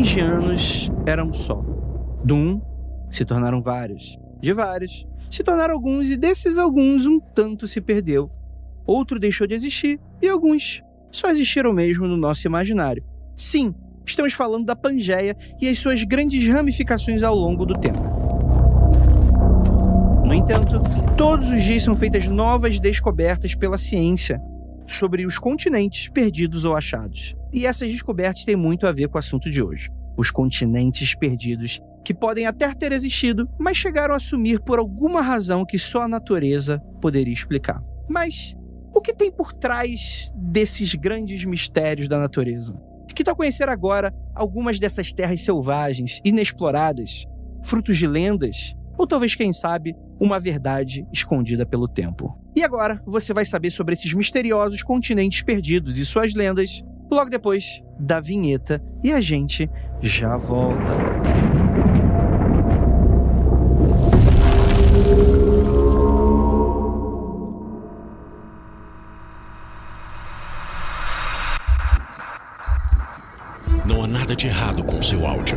Há bilhões de anos era um só. Do um se tornaram vários. De vários se tornaram alguns e desses alguns um tanto se perdeu. Outro deixou de existir e alguns só existiram mesmo no nosso imaginário. Sim, estamos falando da Pangeia e as suas grandes ramificações ao longo do tempo. No entanto, todos os dias são feitas novas descobertas pela ciência sobre os continentes perdidos ou achados. E essas descobertas têm muito a ver com o assunto de hoje: os continentes perdidos, que podem até ter existido, mas chegaram a sumir por alguma razão que só a natureza poderia explicar. Mas o que tem por trás desses grandes mistérios da natureza? Que tal conhecer agora algumas dessas terras selvagens, inexploradas, frutos de lendas, ou talvez, quem sabe, uma verdade escondida pelo tempo? E agora você vai saber sobre esses misteriosos continentes perdidos e suas lendas logo depois da vinheta e a gente já volta. Não há nada de errado com seu áudio.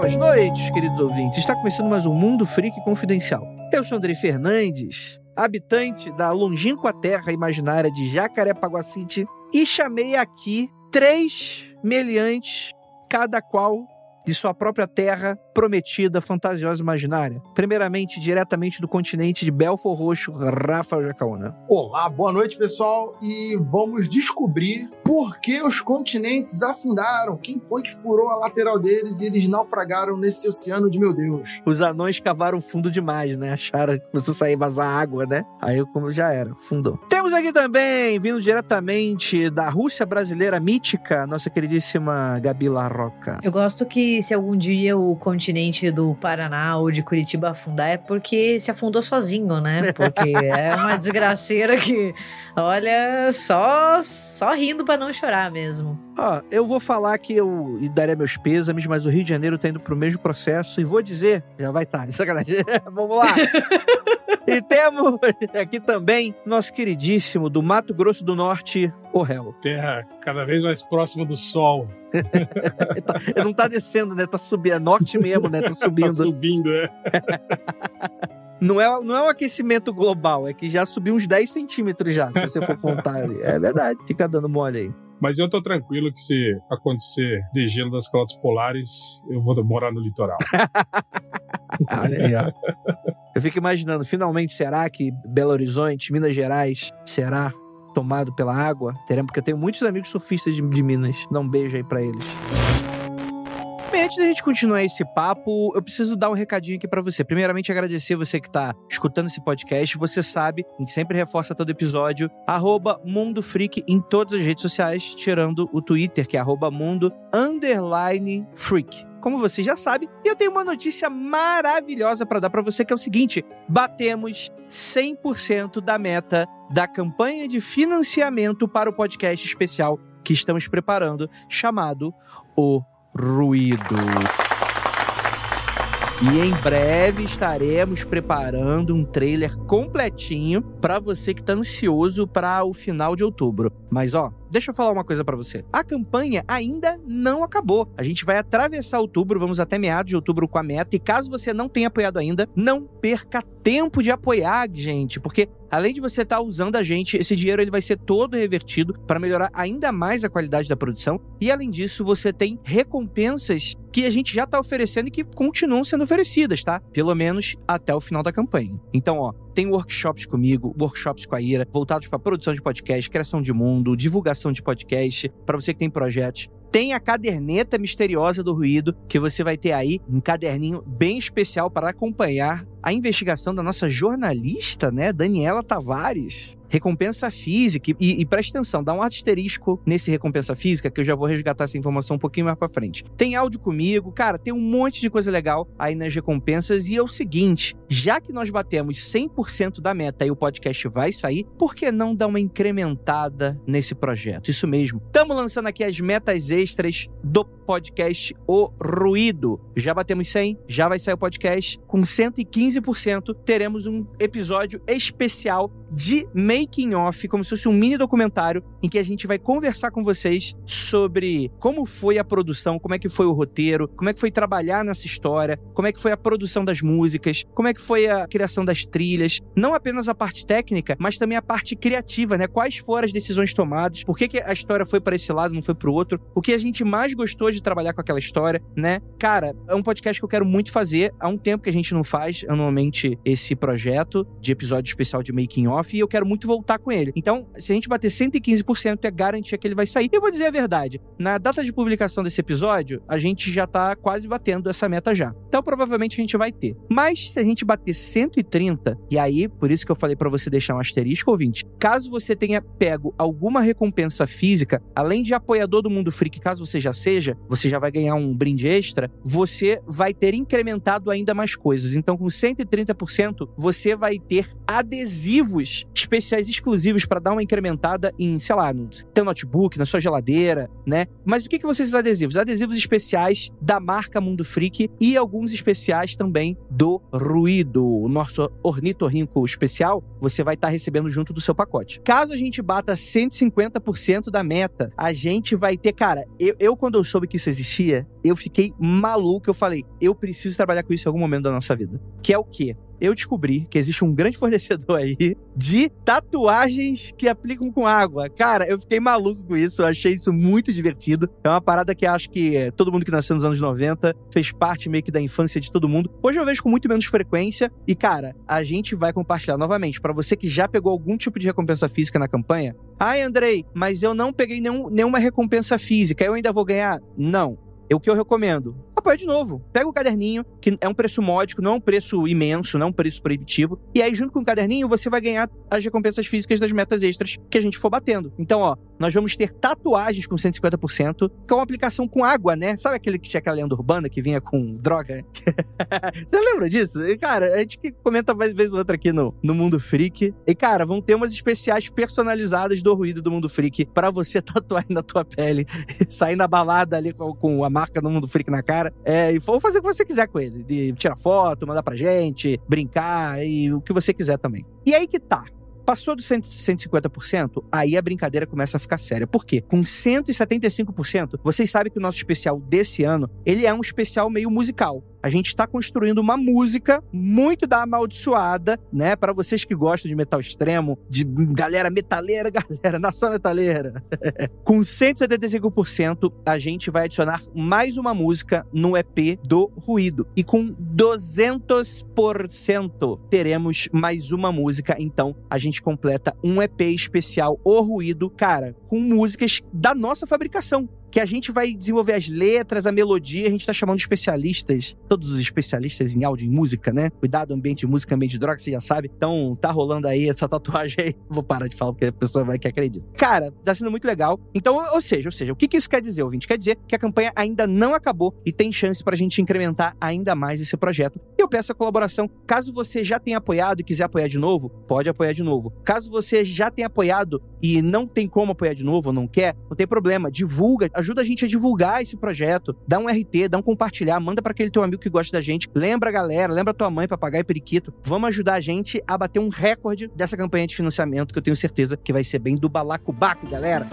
Belas noites, queridos ouvintes. Está começando mais um Mundo Freak Confidencial. Eu sou Andrei Fernandes, habitante da longínqua terra imaginária de Jacarepaguá City, e chamei aqui três meliantes, cada qual de sua própria terra prometida, fantasiosa e imaginária. Primeiramente, diretamente do continente de Belfor Roxo, Rafael Jacaúna. Olá, boa noite, pessoal. E vamos descobrir por que os continentes afundaram. Quem foi que furou a lateral deles e eles naufragaram nesse oceano de meu Deus? Os anões cavaram fundo demais, né? Acharam que começou a sair vazar água, né? Aí como já era, fundou. Temos aqui também, vindo diretamente da Rússia brasileira mítica, nossa queridíssima Gabi Larroca. Eu gosto que se algum dia o continente do Paraná ou de Curitiba afundar é porque se afundou sozinho, né? Porque é uma desgraceira que, olha, só só rindo para não chorar mesmo. Ó, eu vou falar que eu daria meus pêsames, mas o Rio de Janeiro tá indo pro mesmo processo e vou dizer, já vai estar, tá, sacanagem. Vamos lá. e temos aqui também nosso queridíssimo do Mato Grosso do Norte, o réu. Terra cada vez mais próxima do sol. tá, não tá descendo, né? Tá subindo. É norte mesmo, né? Tá subindo. tá subindo, é. Não é, não é um aquecimento global, é que já subiu uns 10 centímetros já, se você for contar ali. É verdade, fica dando mole aí. Mas eu tô tranquilo que se acontecer degelo das calotas polares, eu vou morar no litoral. Olha aí, ó. Eu fico imaginando, finalmente será que Belo Horizonte, Minas Gerais, será tomado pela água? Teremos, porque eu tenho muitos amigos surfistas de, de Minas. Dá um beijo aí pra eles. Antes da gente continuar esse papo, eu preciso dar um recadinho aqui para você. Primeiramente, agradecer você que tá escutando esse podcast. Você sabe, a gente sempre reforça todo episódio, arroba Mundo Freak em todas as redes sociais, tirando o Twitter, que é arroba Mundo Underline Freak como você já sabe. E eu tenho uma notícia maravilhosa para dar para você que é o seguinte: batemos 100% da meta da campanha de financiamento para o podcast especial que estamos preparando, chamado O Ruído. E em breve estaremos preparando um trailer completinho para você que tá ansioso para o final de outubro. Mas ó, deixa eu falar uma coisa para você. A campanha ainda não acabou. A gente vai atravessar outubro, vamos até meados de outubro com a meta. E caso você não tenha apoiado ainda, não perca tempo de apoiar, gente, porque além de você estar tá usando a gente, esse dinheiro ele vai ser todo revertido para melhorar ainda mais a qualidade da produção. E além disso, você tem recompensas que a gente já está oferecendo e que continuam sendo oferecidas, tá? Pelo menos até o final da campanha. Então, ó, tem workshops comigo, workshops com a Ira, voltados para produção de podcast, criação de mundo, divulgação de podcast, para você que tem projetos. Tem a caderneta misteriosa do ruído, que você vai ter aí um caderninho bem especial para acompanhar a investigação da nossa jornalista, né, Daniela Tavares. Recompensa física. E, e preste atenção, dá um asterisco nesse recompensa física, que eu já vou resgatar essa informação um pouquinho mais pra frente. Tem áudio comigo, cara, tem um monte de coisa legal aí nas recompensas. E é o seguinte: já que nós batemos 100% da meta e o podcast vai sair, por que não dar uma incrementada nesse projeto? Isso mesmo. Estamos lançando aqui as metas extras do podcast O Ruído. Já batemos 100, já vai sair o podcast. Com 115%, teremos um episódio especial de making off, como se fosse um mini documentário em que a gente vai conversar com vocês sobre como foi a produção, como é que foi o roteiro, como é que foi trabalhar nessa história, como é que foi a produção das músicas, como é que foi a criação das trilhas, não apenas a parte técnica, mas também a parte criativa, né? Quais foram as decisões tomadas, por que, que a história foi para esse lado, não foi para o outro, o que a gente mais gostou de trabalhar com aquela história, né? Cara, é um podcast que eu quero muito fazer, há um tempo que a gente não faz anualmente esse projeto de episódio especial de making off e eu quero muito voltar com ele. Então, se a gente bater 115%, é garantia que ele vai sair. E eu vou dizer a verdade: na data de publicação desse episódio, a gente já tá quase batendo essa meta já. Então, provavelmente a gente vai ter. Mas se a gente bater 130, e aí, por isso que eu falei para você deixar um asterisco, ouvinte, caso você tenha pego alguma recompensa física, além de apoiador do Mundo Freak, caso você já seja, você já vai ganhar um brinde extra, você vai ter incrementado ainda mais coisas. Então, com 130%, você vai ter adesivos especiais exclusivos para dar uma incrementada em, sei lá, no teu notebook, na sua geladeira, né? Mas o que, que ser esses adesivos? Adesivos especiais da marca Mundo Freak e alguns especiais também do Ruído, o nosso ornitorrinco especial, você vai estar tá recebendo junto do seu pacote. Caso a gente bata 150% da meta, a gente vai ter, cara, eu, eu quando eu soube que isso existia, eu fiquei maluco, eu falei, eu preciso trabalhar com isso em algum momento da nossa vida. Que é o quê? Eu descobri que existe um grande fornecedor aí de tatuagens que aplicam com água. Cara, eu fiquei maluco com isso, eu achei isso muito divertido. É uma parada que acho que todo mundo que nasceu nos anos 90 fez parte meio que da infância de todo mundo. Hoje eu vejo com muito menos frequência e, cara, a gente vai compartilhar novamente. para você que já pegou algum tipo de recompensa física na campanha, ai, Andrei, mas eu não peguei nenhum, nenhuma recompensa física, eu ainda vou ganhar? Não. O que eu recomendo. Apoia de novo. Pega o caderninho, que é um preço módico, não é um preço imenso, não é um preço proibitivo. E aí, junto com o caderninho, você vai ganhar as recompensas físicas das metas extras que a gente for batendo. Então, ó, nós vamos ter tatuagens com 150%, que é uma aplicação com água, né? Sabe aquele que tinha aquela lenda urbana que vinha com droga? Você lembra disso? Cara, a gente comenta mais vezes outra aqui no, no Mundo Freak. E, cara, vão ter umas especiais personalizadas do ruído do Mundo Freak para você tatuar na tua pele, sair na balada ali com, com a marca do Mundo Freak na cara. É, e for fazer o que você quiser com ele. De tirar foto, mandar pra gente, brincar e o que você quiser também. E aí que tá. Passou dos 150%, aí a brincadeira começa a ficar séria. Por quê? Com 175%, vocês sabem que o nosso especial desse ano, ele é um especial meio musical a gente está construindo uma música muito da amaldiçoada, né? Para vocês que gostam de metal extremo, de galera metaleira, galera, nação metaleira. Com 175%, a gente vai adicionar mais uma música no EP do Ruído. E com 200% teremos mais uma música. Então, a gente completa um EP especial, O Ruído, cara, com músicas da nossa fabricação que a gente vai desenvolver as letras, a melodia, a gente tá chamando especialistas, todos os especialistas em áudio e música, né? Cuidado, ambiente de música, ambiente de droga, você já sabe. Então, tá rolando aí essa tatuagem aí. Vou parar de falar porque a pessoa vai que acredita. Cara, tá sendo muito legal. Então, ou seja, ou seja, o que, que isso quer dizer, ouvinte? Quer dizer que a campanha ainda não acabou e tem chance pra gente incrementar ainda mais esse projeto. Eu peço a colaboração. Caso você já tenha apoiado e quiser apoiar de novo, pode apoiar de novo. Caso você já tenha apoiado e não tem como apoiar de novo ou não quer, não tem problema. Divulga, ajuda a gente a divulgar esse projeto. Dá um RT, dá um compartilhar, manda para aquele teu amigo que gosta da gente. Lembra a galera, lembra tua mãe, papagaio e periquito. Vamos ajudar a gente a bater um recorde dessa campanha de financiamento que eu tenho certeza que vai ser bem do balacobaco, galera.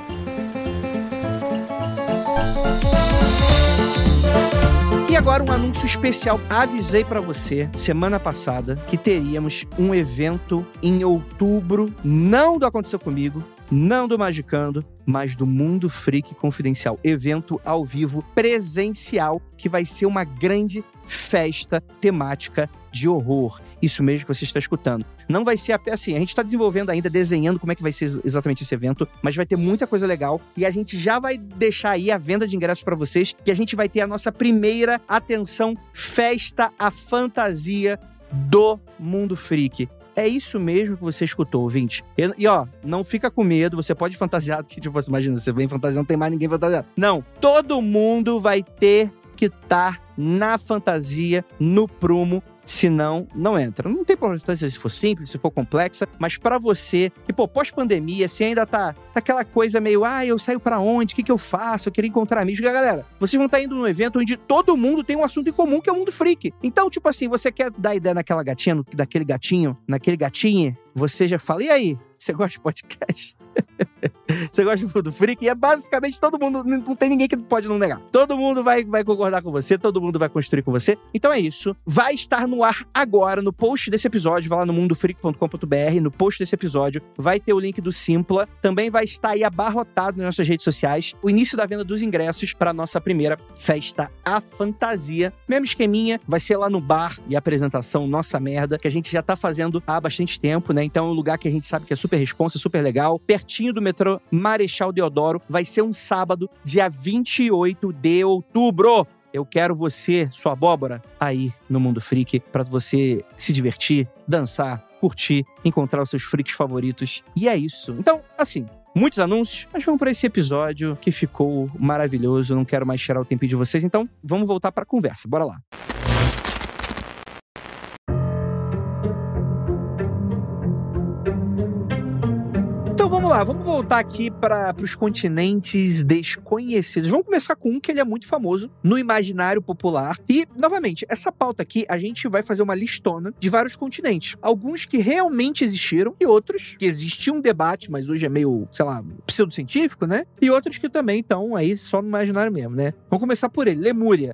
Agora um anúncio especial. Avisei pra você semana passada que teríamos um evento em outubro, não do Aconteceu Comigo, não do Magicando, mas do Mundo Freak Confidencial. Evento ao vivo presencial que vai ser uma grande festa temática de horror. Isso mesmo que você está escutando. Não vai ser até assim, a gente está desenvolvendo ainda, desenhando como é que vai ser exatamente esse evento, mas vai ter muita coisa legal e a gente já vai deixar aí a venda de ingressos para vocês, que a gente vai ter a nossa primeira atenção festa à fantasia do Mundo Freak. É isso mesmo que você escutou, ouvinte. E, e, ó, não fica com medo, você pode fantasiar, que tipo, você imagina, você vem fantasiando, não tem mais ninguém fantasiado. Não, todo mundo vai ter que estar tá na fantasia, no prumo, senão não entra. Não tem importância se for simples, se for complexa, mas para você, que pô, pós-pandemia, se ainda tá, tá, aquela coisa meio, ah, eu saio para onde? O que, que eu faço? Eu queria encontrar amigos. Galera, vocês vão estar tá indo num evento onde todo mundo tem um assunto em comum, que é o mundo freak. Então, tipo assim, você quer dar ideia naquela gatinha, no, daquele gatinho, naquele gatinho, você já fala, e aí? Você gosta de podcast? você gosta de Mundo Freak? E é basicamente todo mundo, não tem ninguém que pode não negar. Todo mundo vai, vai concordar com você, todo mundo vai construir com você. Então é isso. Vai estar no ar agora, no post desse episódio, vai lá no mundofreak.com.br, no post desse episódio, vai ter o link do Simpla. Também vai estar aí abarrotado nas nossas redes sociais o início da venda dos ingressos para nossa primeira festa A Fantasia. Mesmo esqueminha, vai ser lá no bar e apresentação Nossa Merda, que a gente já tá fazendo há bastante tempo, né? Então é um lugar que a gente sabe que é super responsa, super legal, pertinho do metrô Marechal Deodoro. Vai ser um sábado, dia 28 de outubro. Eu quero você, sua abóbora, aí no Mundo Freak, para você se divertir, dançar, curtir, encontrar os seus freaks favoritos. E é isso. Então, assim, muitos anúncios, mas vamos para esse episódio que ficou maravilhoso. Não quero mais tirar o tempinho de vocês, então vamos voltar para a conversa. Bora lá. Vamos lá, vamos voltar aqui para os continentes desconhecidos. Vamos começar com um que ele é muito famoso no imaginário popular. E, novamente, essa pauta aqui, a gente vai fazer uma listona de vários continentes. Alguns que realmente existiram e outros que existia um debate, mas hoje é meio, sei lá, pseudocientífico, né? E outros que também estão aí só no imaginário mesmo, né? Vamos começar por ele, Lemúria.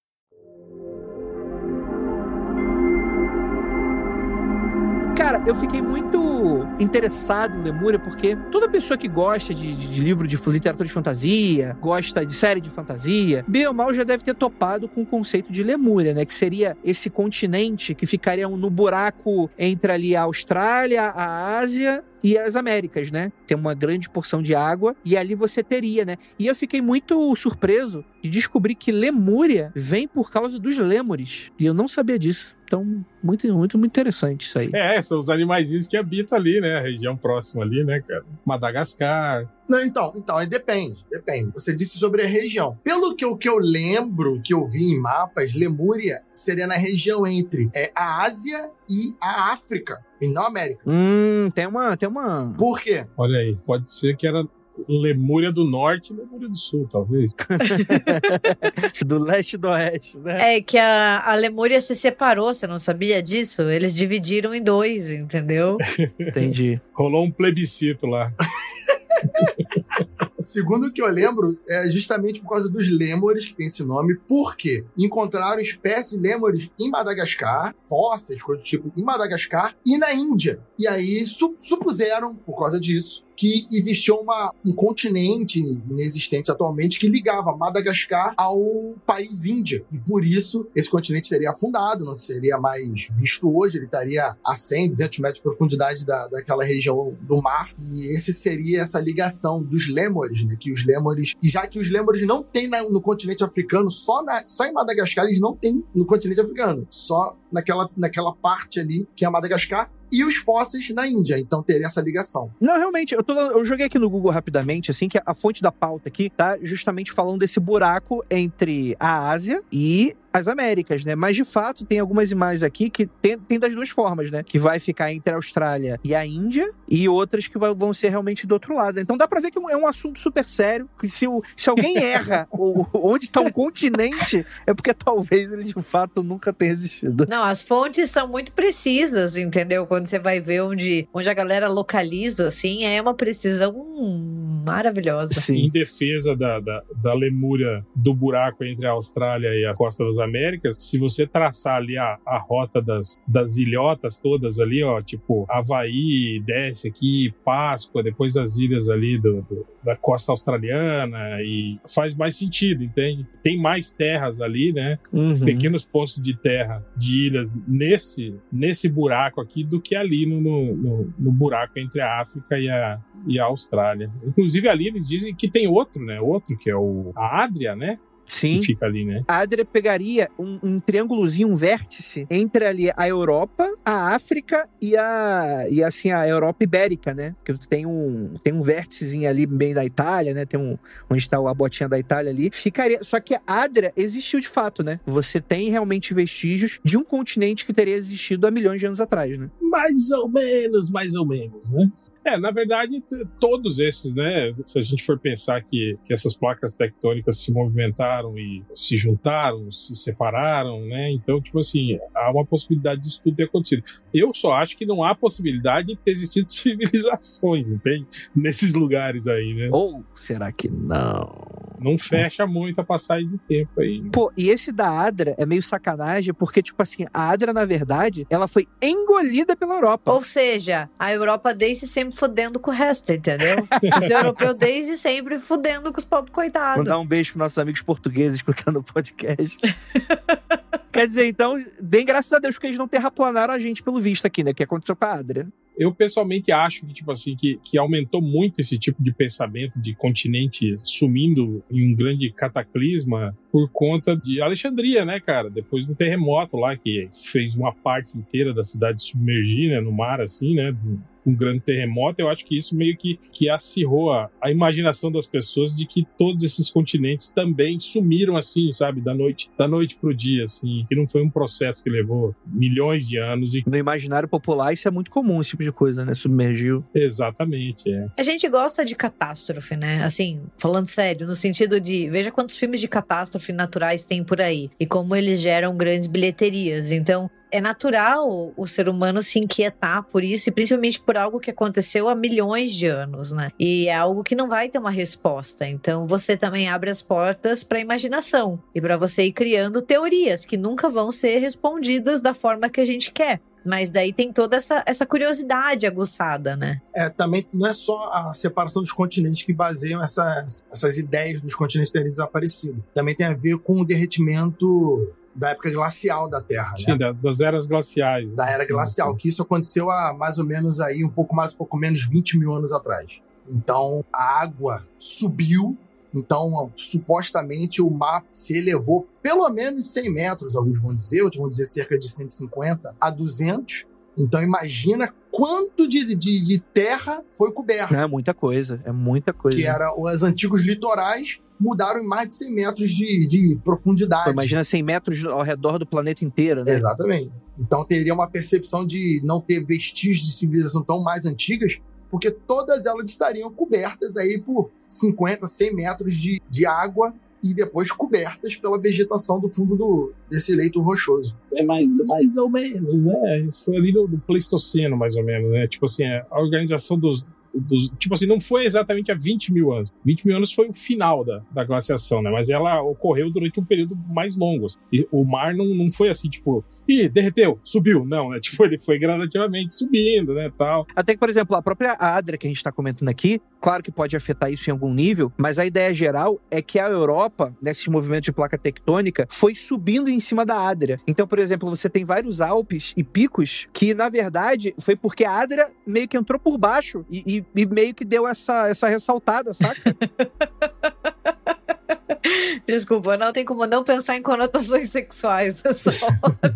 Cara, eu fiquei muito interessado em Lemúria porque toda pessoa que gosta de, de, de livro de literatura de fantasia, gosta de série de fantasia, bem ou mal já deve ter topado com o conceito de Lemúria, né? Que seria esse continente que ficaria no buraco entre ali a Austrália, a Ásia e as Américas, né? Tem uma grande porção de água e ali você teria, né? E eu fiquei muito surpreso de descobrir que Lemúria vem por causa dos lêmures. E eu não sabia disso. Então, muito, muito, muito interessante isso aí. É, são os animais que habitam ali, né? A região próxima ali, né, cara? Madagascar. Não, então, então, aí depende, depende. Você disse sobre a região. Pelo que eu, que eu lembro, que eu vi em mapas, Lemúria seria na região entre é, a Ásia e a África, e não a América. Hum, tem uma, tem uma... Por quê? Olha aí, pode ser que era Lemúria do Norte e Lemúria do Sul, talvez. do leste e do oeste, né? É que a, a Lemúria se separou, você não sabia disso? Eles dividiram em dois, entendeu? Entendi. Rolou um plebiscito lá. Segundo o que eu lembro, é justamente por causa dos lêmures que tem esse nome. Por quê? Encontraram espécies de lêmures em Madagascar, fósseis, coisa do tipo, em Madagascar e na Índia. E aí supuseram, por causa disso, que existia uma, um continente inexistente atualmente que ligava Madagascar ao país Índia. E por isso esse continente seria afundado, não seria mais visto hoje, ele estaria a 100, 200 metros de profundidade da, daquela região do mar. E esse seria essa ligação dos lêmures, né? Que os lêmures, e já que os lêmures não tem na, no continente africano, só, na, só em Madagascar eles não têm no continente africano, só naquela, naquela parte ali que é Madagascar e os fósseis na Índia. Então teria essa ligação. Não, realmente, eu, tô, eu joguei aqui no Google rapidamente, assim, que a fonte da pauta aqui tá justamente falando desse buraco entre a Ásia e as Américas, né? Mas de fato tem algumas imagens aqui que tem, tem das duas formas, né? Que vai ficar entre a Austrália e a Índia e outras que vai, vão ser realmente do outro lado. Então dá pra ver que é um assunto super sério. Que se, o, se alguém erra o, onde está um continente, é porque talvez ele de fato nunca tenha existido. Não, as fontes são muito precisas, entendeu? Quando você vai ver onde, onde a galera localiza, assim, é uma precisão maravilhosa. Sim. Em defesa da, da, da lemúria do buraco entre a Austrália e a costa das Américas, se você traçar ali a, a rota das, das ilhotas todas ali, ó, tipo Havaí, desce aqui, Páscoa, depois as ilhas ali do, do, da costa australiana e faz mais sentido, entende? Tem mais terras ali, né? Uhum. Pequenos pontos de terra de ilhas nesse, nesse buraco aqui do que ali no, no, no buraco entre a África e a, e a Austrália. Inclusive ali eles dizem que tem outro, né? Outro que é o a Adria, né? Sim. Que fica ali, né? A Adria pegaria um, um triângulozinho, um vértice entre ali a Europa, a África e a e assim a Europa ibérica, né? Que tem um tem um vérticezinho ali bem da Itália, né? Tem um onde está a botinha da Itália ali. Ficaria, só que a Adria existiu de fato, né? Você tem realmente vestígios de um continente que teria existido há milhões de anos atrás, né? Mais ou menos, mais ou menos, né? É, na verdade, todos esses, né? Se a gente for pensar que, que essas placas tectônicas se movimentaram e se juntaram, se separaram, né? Então, tipo assim, há uma possibilidade disso tudo ter acontecido. Eu só acho que não há possibilidade de ter existido civilizações, entende? Nesses lugares aí, né? Ou será que não? Não fecha muito a passagem de tempo aí. Né? Pô, e esse da Adra é meio sacanagem, porque, tipo assim, a Adra, na verdade, ela foi engolida pela Europa. Ou seja, a Europa desde sempre fudendo com o resto, entendeu? Os europeus desde sempre fudendo com os pobres coitados. Mandar um beijo pros nossos amigos portugueses escutando o podcast. Quer dizer, então, bem graças a Deus que eles não terraplanaram a gente pelo visto aqui, né? Que aconteceu com a Adria. Eu pessoalmente acho que, tipo assim, que, que aumentou muito esse tipo de pensamento de continente sumindo em um grande cataclisma por conta de Alexandria, né, cara? Depois do terremoto lá que fez uma parte inteira da cidade submergir, né, no mar, assim, né? um grande terremoto, eu acho que isso meio que, que acirrou a, a imaginação das pessoas de que todos esses continentes também sumiram assim, sabe, da noite, da noite pro dia, assim, que não foi um processo que levou milhões de anos. E... No imaginário popular isso é muito comum, esse tipo de coisa, né? Submergiu. Exatamente, é. A gente gosta de catástrofe, né? Assim, falando sério, no sentido de, veja quantos filmes de catástrofe naturais tem por aí e como eles geram grandes bilheterias. Então, é natural o ser humano se inquietar por isso, e principalmente por algo que aconteceu há milhões de anos, né? E é algo que não vai ter uma resposta. Então você também abre as portas para a imaginação e para você ir criando teorias que nunca vão ser respondidas da forma que a gente quer. Mas daí tem toda essa, essa curiosidade aguçada, né? É, também não é só a separação dos continentes que baseiam essas, essas ideias dos continentes terem desaparecido. Também tem a ver com o derretimento da época glacial da Terra. Sim, né? das eras glaciais. Da era sim, glacial, sim. que isso aconteceu há mais ou menos aí, um pouco mais, um pouco menos, 20 mil anos atrás. Então, a água subiu, então, supostamente, o mar se elevou pelo menos 100 metros, alguns vão dizer, outros vão dizer cerca de 150 a 200. Então, imagina quanto de, de, de terra foi coberto. É muita coisa, é muita coisa. Que eram os antigos litorais mudaram em mais de 100 metros de, de profundidade. Pô, imagina 100 metros ao redor do planeta inteiro, né? Exatamente. Então teria uma percepção de não ter vestígios de civilização tão mais antigas, porque todas elas estariam cobertas aí por 50, 100 metros de, de água e depois cobertas pela vegetação do fundo do, desse leito rochoso. É mais, mais ou menos, né? Foi ali no, no Pleistoceno, mais ou menos, né? Tipo assim, a organização dos, dos, tipo assim, não foi exatamente há 20 mil anos. 20 mil anos foi o final da, da glaciação, né? Mas ela ocorreu durante um período mais longo. E o mar não, não foi assim, tipo, ih, derreteu, subiu. Não, né? Tipo, ele foi gradativamente subindo, né, tal. Até que, por exemplo, a própria Adria que a gente está comentando aqui, claro que pode afetar isso em algum nível, mas a ideia geral é que a Europa, nesses movimentos de placa tectônica, foi subindo em cima da Adria. Então, por exemplo, você tem vários Alpes e picos que, na verdade, foi porque a Adria meio que entrou por baixo e, e, e meio que deu essa, essa ressaltada, saca? Desculpa, não tem como não pensar em conotações sexuais nessa hora.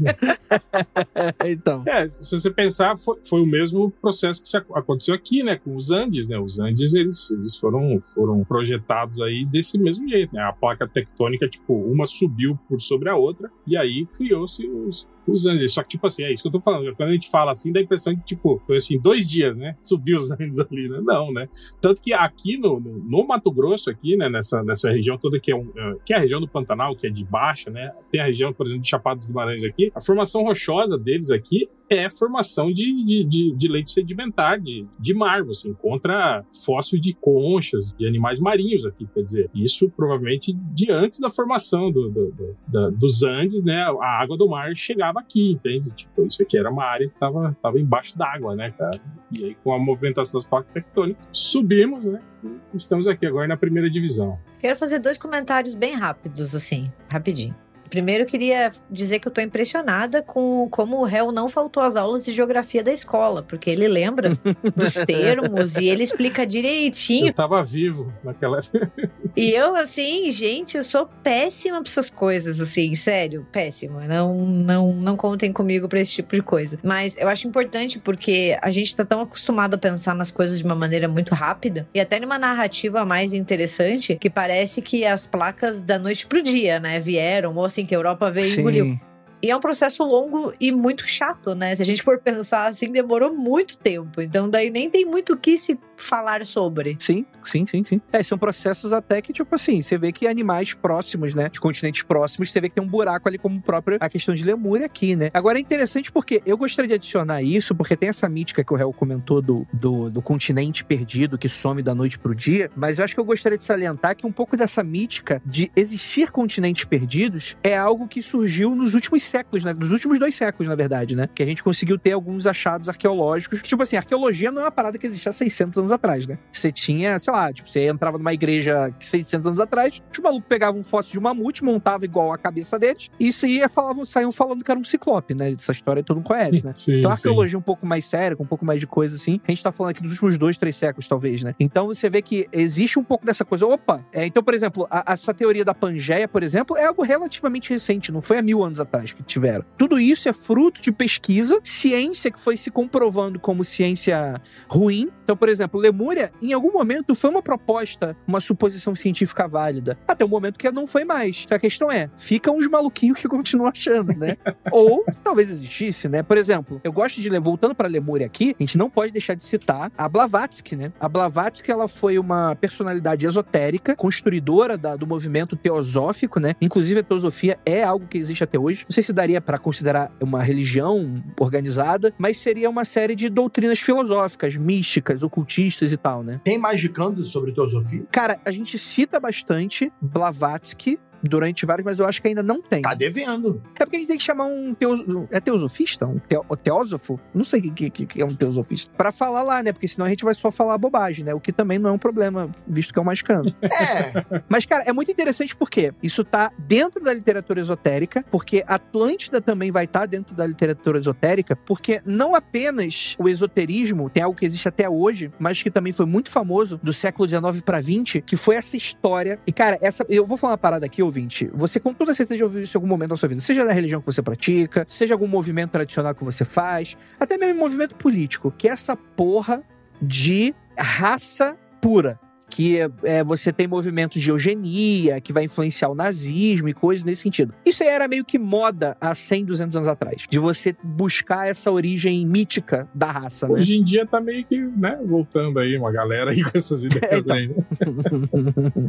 então. É, se você pensar, foi, foi o mesmo processo que aconteceu aqui, né, com os Andes, né? Os Andes, eles, eles foram, foram projetados aí desse mesmo jeito, né? A placa tectônica, tipo, uma subiu por sobre a outra e aí criou-se os, os Andes. Só que, tipo assim, é isso que eu tô falando. Quando a gente fala assim, dá a impressão que, tipo, foi assim, dois dias, né? Subiu os Andes ali, né? Não, né? Tanto que aqui no, no, no Mato Grosso, aqui, né, nessa, nessa região toda que é, um, é, que é a região do Pantanal, que é de baixa, né? Tem a região, por exemplo, de Chapada dos Guimarães aqui. A formação rochosa deles aqui é formação de, de, de, de leite sedimentar, de, de mar. Você encontra fóssil de conchas, de animais marinhos aqui, quer dizer, isso provavelmente de antes da formação do, do- do- da- dos Andes, né? A água do mar chegava aqui, entende? Tipo, isso aqui era uma área que estava tava embaixo d'água, né, cara? E aí, com a movimentação das placas tectônicas, subimos, né? E estamos aqui agora na primeira divisão. Quero fazer dois comentários bem rápidos, assim, rapidinho. Primeiro, eu queria dizer que eu tô impressionada com como o réu não faltou às aulas de geografia da escola, porque ele lembra dos termos e ele explica direitinho. Eu tava vivo naquela época. E eu, assim, gente, eu sou péssima pra essas coisas, assim, sério, péssima. Não, não, não contem comigo pra esse tipo de coisa. Mas eu acho importante porque a gente tá tão acostumado a pensar nas coisas de uma maneira muito rápida e até numa narrativa mais interessante que parece que as placas da noite pro dia, né, vieram, ou assim, que a Europa veio e engoliu. Sim. E é um processo longo e muito chato, né? Se a gente for pensar assim, demorou muito tempo. Então, daí nem tem muito o que se falar sobre. Sim, sim, sim, sim. É, são processos até que, tipo assim, você vê que animais próximos, né? De continentes próximos, você vê que tem um buraco ali, como próprio a questão de lemúria aqui, né? Agora é interessante porque eu gostaria de adicionar isso, porque tem essa mítica que o réu comentou do, do, do continente perdido que some da noite pro dia, mas eu acho que eu gostaria de salientar que um pouco dessa mítica de existir continentes perdidos é algo que surgiu nos últimos séculos, né? Nos últimos dois séculos, na verdade, né? Que a gente conseguiu ter alguns achados arqueológicos. que, Tipo assim, arqueologia não é uma parada que existia há 600 anos atrás, né? Você tinha, sei lá, tipo, você entrava numa igreja que 600 anos atrás, os malucos pegavam um fóssil de mamute, montava igual a cabeça deles, e isso ia falavam, saíam falando que era um ciclope, né? Essa história todo mundo conhece, né? Sim, Então, a sim. arqueologia um pouco mais séria, com um pouco mais de coisa assim, a gente tá falando aqui dos últimos dois, três séculos, talvez, né? Então você vê que existe um pouco dessa coisa. Opa! É, então, por exemplo, a- essa teoria da Pangeia, por exemplo, é algo relativamente recente, não foi há mil anos atrás que tiveram. Tudo isso é fruto de pesquisa, ciência que foi se comprovando como ciência ruim. Então, por exemplo, Lemúria, em algum momento, foi uma proposta, uma suposição científica válida. Até o momento que não foi mais. Então, a questão é, ficam os maluquinhos que continuam achando, né? Ou talvez existisse, né? Por exemplo, eu gosto de, voltando para Lemúria aqui, a gente não pode deixar de citar a Blavatsky, né? A Blavatsky, ela foi uma personalidade esotérica, construidora da- do movimento teosófico, né? Inclusive, a teosofia é algo que existe até hoje. Não sei se daria para considerar uma religião organizada, mas seria uma série de doutrinas filosóficas, místicas, ocultistas e tal, né? Tem magicando sobre teosofia? Cara, a gente cita bastante Blavatsky durante vários, mas eu acho que ainda não tem. Tá devendo. É porque a gente tem que chamar um teos... é teosofista, um teo... teósofo, não sei o que, que, que é um teosofista, Pra falar lá, né? Porque senão a gente vai só falar bobagem, né? O que também não é um problema, visto que é um mascando. É, Mas, cara, é muito interessante porque isso tá dentro da literatura esotérica, porque Atlântida também vai estar dentro da literatura esotérica, porque não apenas o esoterismo tem algo que existe até hoje, mas que também foi muito famoso do século XIX para 20, que foi essa história. E, cara, essa eu vou falar uma parada aqui, ouvinte. Você com toda certeza ouviu isso em algum momento da sua vida, seja da religião que você pratica, seja algum movimento tradicional que você faz, até mesmo movimento político, que é essa porra de raça pura. Que é, é, você tem movimentos de eugenia, que vai influenciar o nazismo e coisas nesse sentido. Isso aí era meio que moda há 100, 200 anos atrás. De você buscar essa origem mítica da raça, né? Hoje em dia tá meio que, né, voltando aí uma galera aí com essas ideias É, então. aí, né?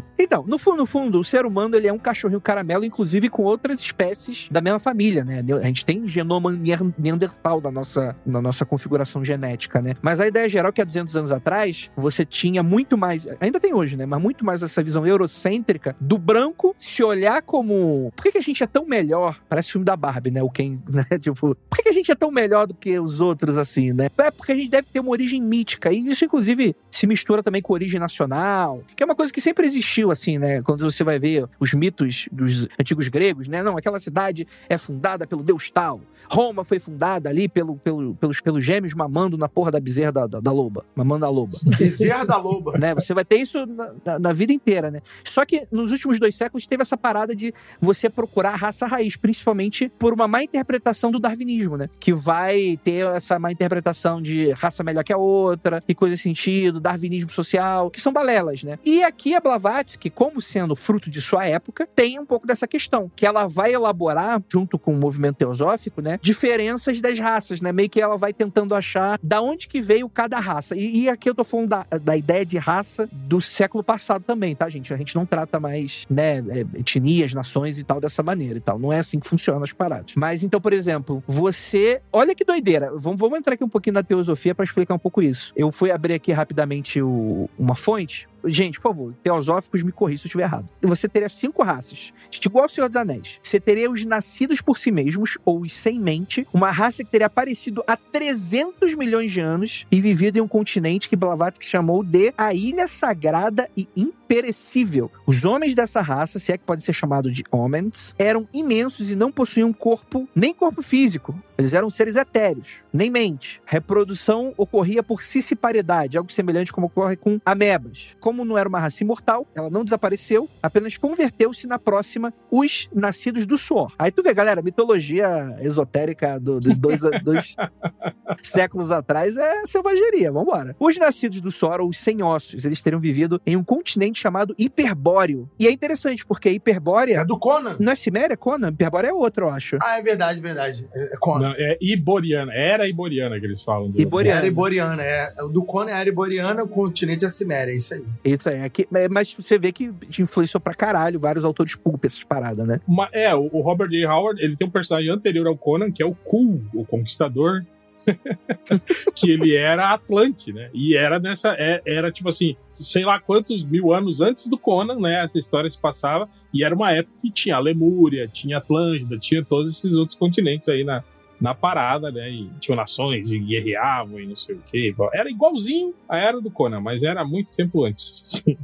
então, no fundo, no fundo, o ser humano ele é um cachorrinho caramelo, inclusive com outras espécies da mesma família, né? A gente tem genoma neandertal da nossa, na nossa configuração genética, né? Mas a ideia geral é que há 200 anos atrás, você tinha muito mais, ainda tem hoje, né? Mas muito mais essa visão eurocêntrica do branco se olhar como... Por que, que a gente é tão melhor? Parece filme da Barbie, né? O Ken, né? Tipo, por que, que a gente é tão melhor do que os outros, assim, né? É porque a gente deve ter uma origem mítica. E isso, inclusive, se mistura também com origem nacional, que é uma coisa que sempre existiu, assim, né? Quando você vai ver os mitos dos antigos gregos, né? Não, aquela cidade é fundada pelo deus tal. Roma foi fundada ali pelo, pelo, pelos, pelos gêmeos mamando na porra da bezerra da, da, da loba. Mamando a loba. bezerra da loba. né? Você vai ter ter isso na, na- na vida inteira, né? Só que nos últimos dois séculos teve essa parada de você procurar a raça raiz, principalmente por uma má interpretação do darwinismo, né? Que vai ter essa má interpretação de raça melhor que a outra, e coisa sentido, darwinismo social, que são balelas, né? E aqui a Blavatsky, como sendo fruto de sua época, tem um pouco dessa questão, que ela vai elaborar, junto com o movimento teosófico, né? Diferenças das raças, né? Meio que ela vai tentando achar da onde que veio cada raça. E, e aqui eu tô falando da, da ideia de raça do século passado também, tá, gente? A gente não trata mais, né, é, etnias, nações e tal dessa maneira e tal. Não é assim que funciona as paradas. Mas então, por exemplo, você. Olha que doideira. Vamos, vamos entrar aqui um pouquinho na teosofia para explicar um pouco isso. Eu fui abrir aqui rapidamente o- uma fonte. Gente, por favor, teosóficos me corrijam se eu estiver errado. Você teria cinco raças. Tipo, igual o Senhor dos Anéis. Você teria os nascidos por si mesmos, ou os sem mente, uma raça que teria aparecido há 300 milhões de anos e vivido em um continente que Blavatsky chamou de a Ilha Sagrada e Imperecível. Os homens dessa raça, se é que pode ser chamado de homens, eram imensos e não possuíam corpo, nem corpo físico. Eles eram seres etéreos, nem mente. Reprodução ocorria por cissiparidade, algo semelhante como ocorre com amebas. Como não era uma raça imortal, ela não desapareceu, apenas converteu-se na próxima os nascidos do suor. Aí tu vê, galera, a mitologia esotérica do- dos dois, dois séculos atrás é selvageria, vambora. Os nascidos do suor, ou os sem ossos, eles teriam vivido em um continente chamado Hiperbóreo. E é interessante, porque Hiperbórea É do Conan? não é Ciméria, é Conan? Hiperbórea é outro, eu acho. Ah, é verdade, verdade. É, é Conan. Não, é iboriana. Era iboriana que eles falam. do- Iboriana. Era iboriana, é. O do Conan é iboriana, o continente é Ciméria, é isso aí. Isso aí. Aqui, é, mas você vê que te influenciou pra caralho vários autores pulp essas paradas, né? Ma- é, o Robert J. Howard, ele tem um personagem anterior ao Conan, que é o Cool, o Conquistador, que ele era Atlante, né? E era nessa, é- era tipo assim, sei lá quantos mil anos antes do Conan, né? Essa história se passava, e era uma época que tinha a Lemúria, tinha Atlântida, tinha todos esses outros continentes aí na, na parada, né? E tinham nações e guerreavam e não sei o quê. Era igualzinho à era do Conan, mas era muito tempo antes.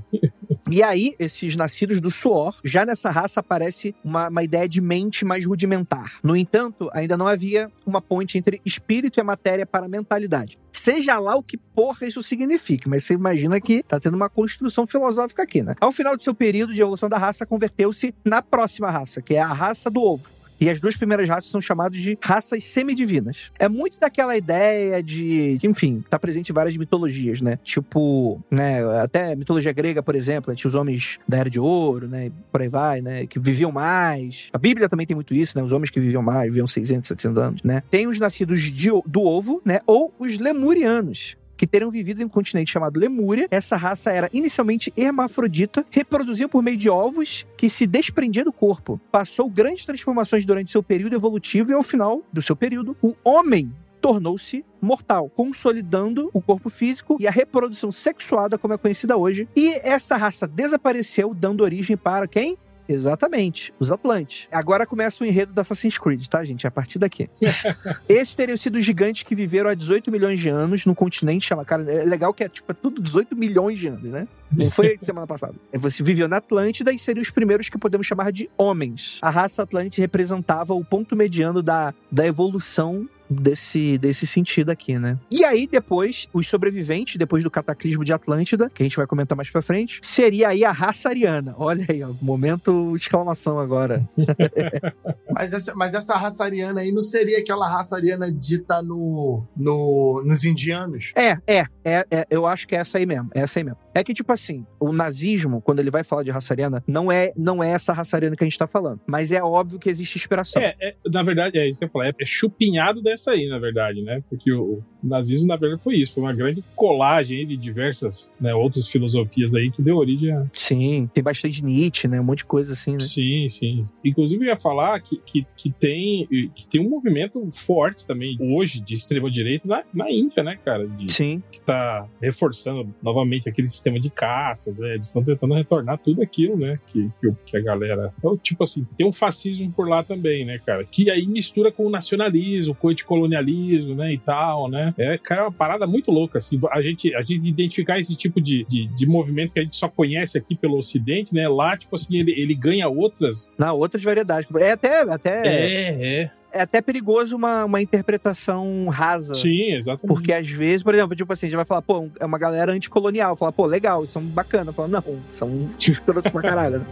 E aí, esses nascidos do suor, já nessa raça aparece uma, uma ideia de mente mais rudimentar. No entanto, ainda não havia uma ponte entre espírito e a matéria para a mentalidade. Seja lá o que porra isso signifique, mas você imagina que tá tendo uma construção filosófica aqui, né? Ao final de seu período de evolução da raça, converteu-se na próxima raça, que é a raça do ovo. E as duas primeiras raças são chamadas de raças semidivinas. É muito daquela ideia de, enfim, tá presente em várias mitologias, né? Tipo, né, até mitologia grega, por exemplo, tinha os homens da Era de Ouro, né, por aí vai, né, que viviam mais. A Bíblia também tem muito isso, né, os homens que viviam mais, viviam 600, 700 anos, né? Tem os nascidos de do ovo, né, ou os lemurianos, que teriam vivido em um continente chamado Lemúria. Essa raça era inicialmente hermafrodita, reproduzia por meio de ovos que se desprendia do corpo. Passou grandes transformações durante seu período evolutivo e ao final do seu período, o homem tornou-se mortal, consolidando o corpo físico e a reprodução sexuada como é conhecida hoje. E essa raça desapareceu, dando origem para quem? Exatamente, os Atlantes. Agora começa o enredo da Assassin's Creed, tá, gente? A partir daqui. Esses teriam sido os gigantes que viveram há 18 milhões de anos num continente chamado. Cara, é legal que é tipo é tudo 18 milhões de anos, né? Não foi semana passada. Você viveu na Atlântida e seriam os primeiros que podemos chamar de homens. A raça Atlante representava o ponto mediano da, da evolução desse, desse sentido aqui, né? E aí, depois, os sobreviventes, depois do cataclismo de Atlântida, que a gente vai comentar mais pra frente, seria aí a raça ariana. Olha aí, ó, momento exclamação agora. Mas essa, mas essa raça ariana aí não seria aquela raça ariana dita no, no, nos indianos? É, é, é, é, eu acho que é essa aí mesmo, é essa aí mesmo. É que, tipo assim, o nazismo, quando ele vai falar de raça ariana, não é, não é essa raça ariana que a gente tá falando. Mas é óbvio que existe inspiração. É, é, na verdade, é isso que eu falar, é, é chupinhado dessa aí, na verdade, né? Porque o, o nazismo, na verdade, foi isso. Foi uma grande colagem de diversas né, outras filosofias aí que deu origem a. Sim, tem bastante Nietzsche, né? Um monte de coisa assim, né? Sim, sim. Inclusive, eu ia falar que, que, que, tem, que tem um movimento forte também, hoje, de extrema-direita na, na Índia, né, cara? De, Sim. que tá reforçando novamente aquele sistema de castas, né? Eles estão tentando retornar tudo aquilo, né? Que, que, que a galera. Então, tipo assim, tem um fascismo por lá também, né, cara? Que aí mistura com o nacionalismo, com o anticolonialismo, né? E tal, né? É, cara, é uma parada muito louca, assim. A gente, a gente identificar esse tipo de, de, de movimento que a gente só conhece aqui pelo Ocidente, né? Lá, tipo assim, ele, ele ganha outras. Na outras variedades. É até, até É, é. É até perigoso uma, uma interpretação rasa. Sim, exatamente. Porque às vezes, por exemplo, tipo assim, a gente vai falar, pô, é uma galera anticolonial. Fala, pô, legal, são bacana. Fala, não, são escrotos pra caralho.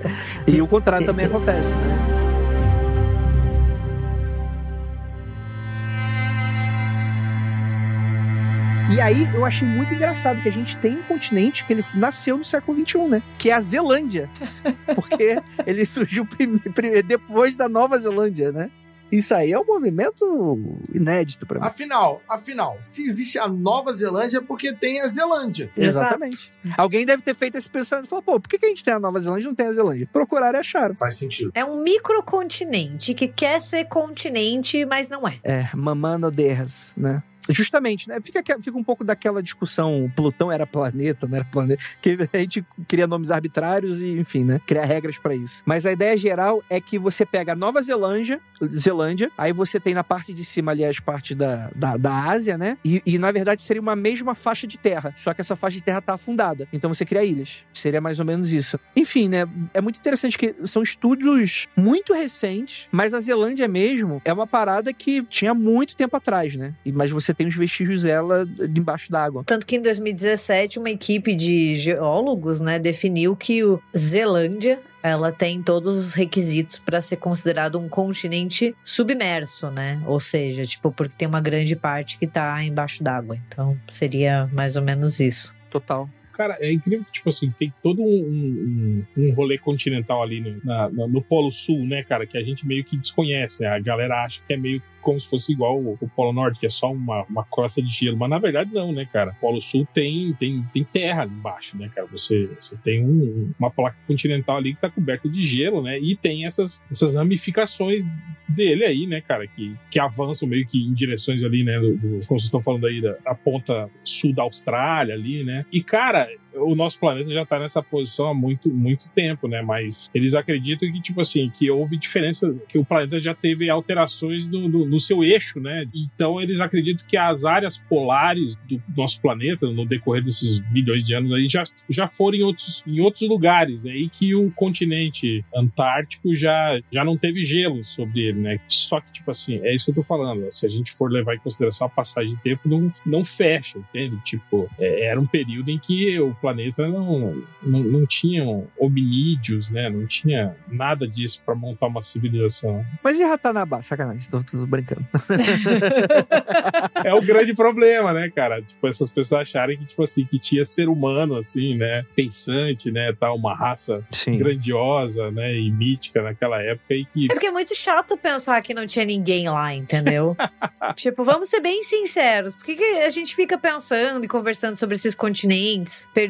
E o contrário também acontece, né? E aí eu achei muito engraçado que a gente tem um continente que ele nasceu no século XXI, né? Que é a Zelândia. Porque ele surgiu depois da Nova Zelândia, né? Isso aí é um movimento inédito pra mim. Afinal, afinal, se existe a Nova Zelândia é porque tem a Zelândia. Exato. Exatamente. Alguém deve ter feito esse pensamento e falou, pô, por que, que a gente tem a Nova Zelândia e não tem a Zelândia? Procuraram e acharam. Faz sentido. É um microcontinente que quer ser continente, mas não é. É, mamando derras, né? Justamente, né? Fica, fica um pouco daquela discussão, Plutão era planeta, não era planeta, que a gente cria nomes arbitrários e, enfim, né? Cria regras pra isso. Mas a ideia geral é que você pega a Nova Zelândia, Zelândia, aí você tem na parte de cima ali as partes da, da, da Ásia, né? E, e, na verdade seria uma mesma faixa de terra, só que essa faixa de terra tá afundada. Então você cria ilhas. Seria mais ou menos isso. Enfim, né? É muito interessante que são estudos muito recentes, mas a Zelândia mesmo é uma parada que tinha muito tempo atrás, né? Mas você tem os vestígios dela debaixo d'água. Tanto que em 2017, uma equipe de geólogos né, definiu que o Zelândia ela tem todos os requisitos para ser considerado um continente submerso, né? Ou seja, tipo, porque tem uma grande parte que tá embaixo d'água. Então, seria mais ou menos isso. Total. Cara, é incrível que, tipo assim, tem todo um, um, um rolê continental ali no, na- na- no Polo Sul, né, cara, que a gente meio que desconhece, né? A galera acha que é meio como se fosse igual o, Polo Norte, que é só uma, uma crosta de gelo. Mas na verdade não, né, cara? O Polo Sul tem, tem, tem terra ali embaixo, né, cara? Você, você tem um- uma placa continental ali que tá coberta de gelo, né? E tem essas, essas ramificações dele aí, né, cara, que, que avançam meio que em direções ali, né, do, do- como vocês estão falando aí, da, da ponta sul da Austrália ali, né? E, cara, o nosso planeta já tá nessa posição há muito, muito tempo, né? Mas eles acreditam que, tipo assim, que houve diferença, que o planeta já teve alterações no, no- no seu eixo, né? Então eles acreditam que as áreas polares do nosso planeta, no decorrer desses milhões de anos aí, já, já foram em outros, em outros lugares, né? E que o continente antártico já, já não teve gelo sobre ele, né? Só que, tipo assim, é isso que eu tô falando. Se a gente for levar em consideração a passagem de tempo, não, não fecha, entende? Tipo, é, era um período em que o planeta não, não, não tinha hominídeos, né? Não tinha nada disso para montar uma civilização. Mas e Ratanabá? Sacanagem, tô, tô brincando. É o grande problema, né, cara? Tipo, essas pessoas acharem que, tipo assim, que tinha ser humano, assim, né? Pensante, né? Tal, uma raça Sim. grandiosa, né? E mítica naquela época e que É porque é muito chato pensar que não tinha ninguém lá, entendeu? tipo, vamos ser bem sinceros. Por que, que a gente fica pensando e conversando sobre esses continentes perdidos,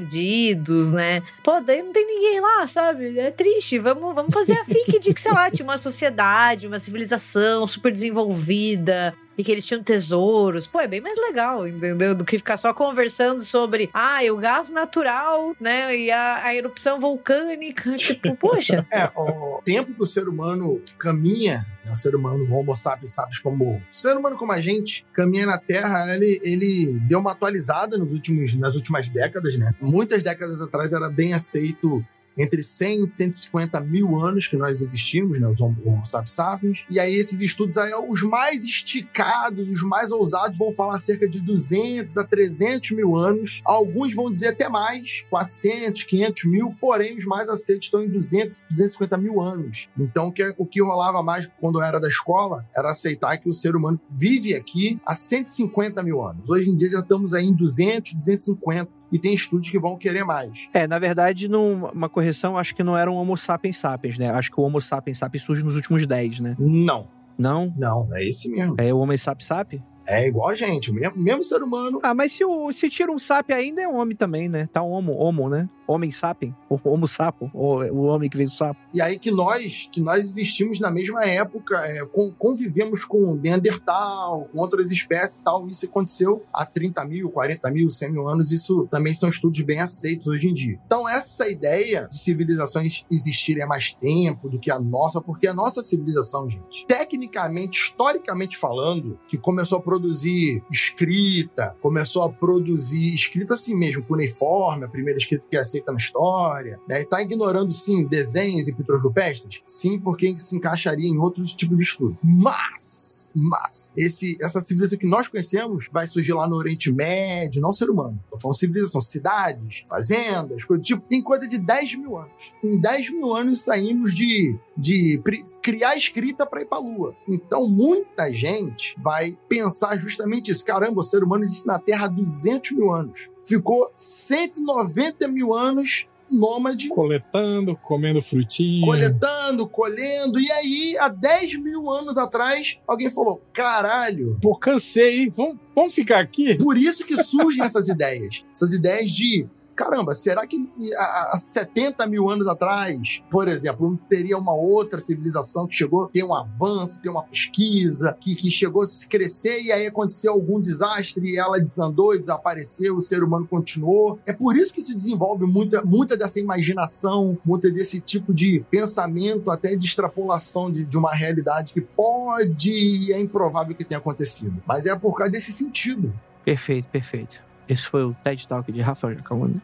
né? Pô, daí não tem ninguém lá, sabe? É triste. Vamos, vamos fazer a fic de que, sei lá, tinha uma sociedade, uma civilização super desenvolvida. E que eles tinham tesouros. Pô, é bem mais legal, entendeu? Do que ficar só conversando sobre, ah, o gás natural, né? E a, a erupção vulcânica. Tipo, poxa. É, o tempo que o ser humano caminha, né, o ser humano, o Homo sapiens sapiens como o ser humano como a gente, caminha na Terra, ele, ele deu uma atualizada nos últimos, nas últimas décadas, né? Muitas décadas atrás era bem aceito entre 100 e 150 mil anos que nós existimos, né, os Homo sapiens. E aí esses estudos aí, os mais esticados, os mais ousados vão falar cerca de 200 a 300 mil anos. Alguns vão dizer até mais, 400, 500 mil, porém os mais aceitos estão em 200, 250 mil anos. Então o que, o que rolava mais quando eu era da escola era aceitar que o ser humano vive aqui há 150 mil anos. Hoje em dia já estamos aí em 200, 250 e tem estudos que vão querer mais. É, na verdade, num- uma correção, acho que não era um Homo sapiens sapiens, né? Acho que o Homo sapiens sapiens surge nos últimos 10, né? Não, Não? não, é esse mesmo. É o Homo sapiens sapiens? É igual a gente, o mesmo, mesmo ser humano. Ah, mas se, o, se tira um sapien ainda é homem também, né? Tá um homo, homo, né? Homem sapien, o homo sapo, o, o homem que veio do sapo. E aí que nós, que nós existimos na mesma época, é, con- convivemos com Neandertal, com outras espécies e tal. Isso aconteceu há 30 mil, 40 mil, 100 mil anos. Isso também são estudos bem aceitos hoje em dia. Então, essa ideia de civilizações existirem há mais tempo do que a nossa, porque a nossa civilização, gente, tecnicamente, historicamente falando, que começou a produzir produzir escrita, começou a produzir escrita assim mesmo, cuneiforme, a primeira escrita que é aceita na história, né? E tá ignorando, sim, desenhos e pinturas rupestres? Sim, porque se encaixaria em outros tipos de estudo. Mas, mas, esse, essa civilização que nós conhecemos vai surgir lá no Oriente Médio, não ser humano. Tô falando civilização, cidades, fazendas, coisa do tipo. Tem coisa de 10 mil anos. Em 10 mil anos saímos de, de criar escrita para ir pra Lua. Então, muita gente vai pensar justamente isso. Caramba, o ser humano existe na Terra há 200 mil anos. Ficou 190 mil anos nômade. Coletando, comendo frutinha. Coletando, colhendo. E aí, há 10 mil anos atrás, alguém falou: caralho. Pô, cansei, hein? Vamos, vamos ficar aqui? Por isso que surgem essas ideias. Essas ideias de caramba, será que há 70 mil anos atrás, por exemplo, teria uma outra civilização que chegou, tem um avanço, tem uma pesquisa, que, que chegou a se crescer e aí aconteceu algum desastre e ela desandou e desapareceu, o ser humano continuou. É por isso que se desenvolve muita, muita dessa imaginação, muita desse tipo de pensamento, até de extrapolação de, de uma realidade que pode e é improvável que tenha acontecido. Mas é por causa desse sentido. Perfeito, perfeito. Esse foi o TED Talk de Rafael Jacomani.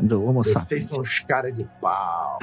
do Homo sapiens. Vocês são os caras de pau.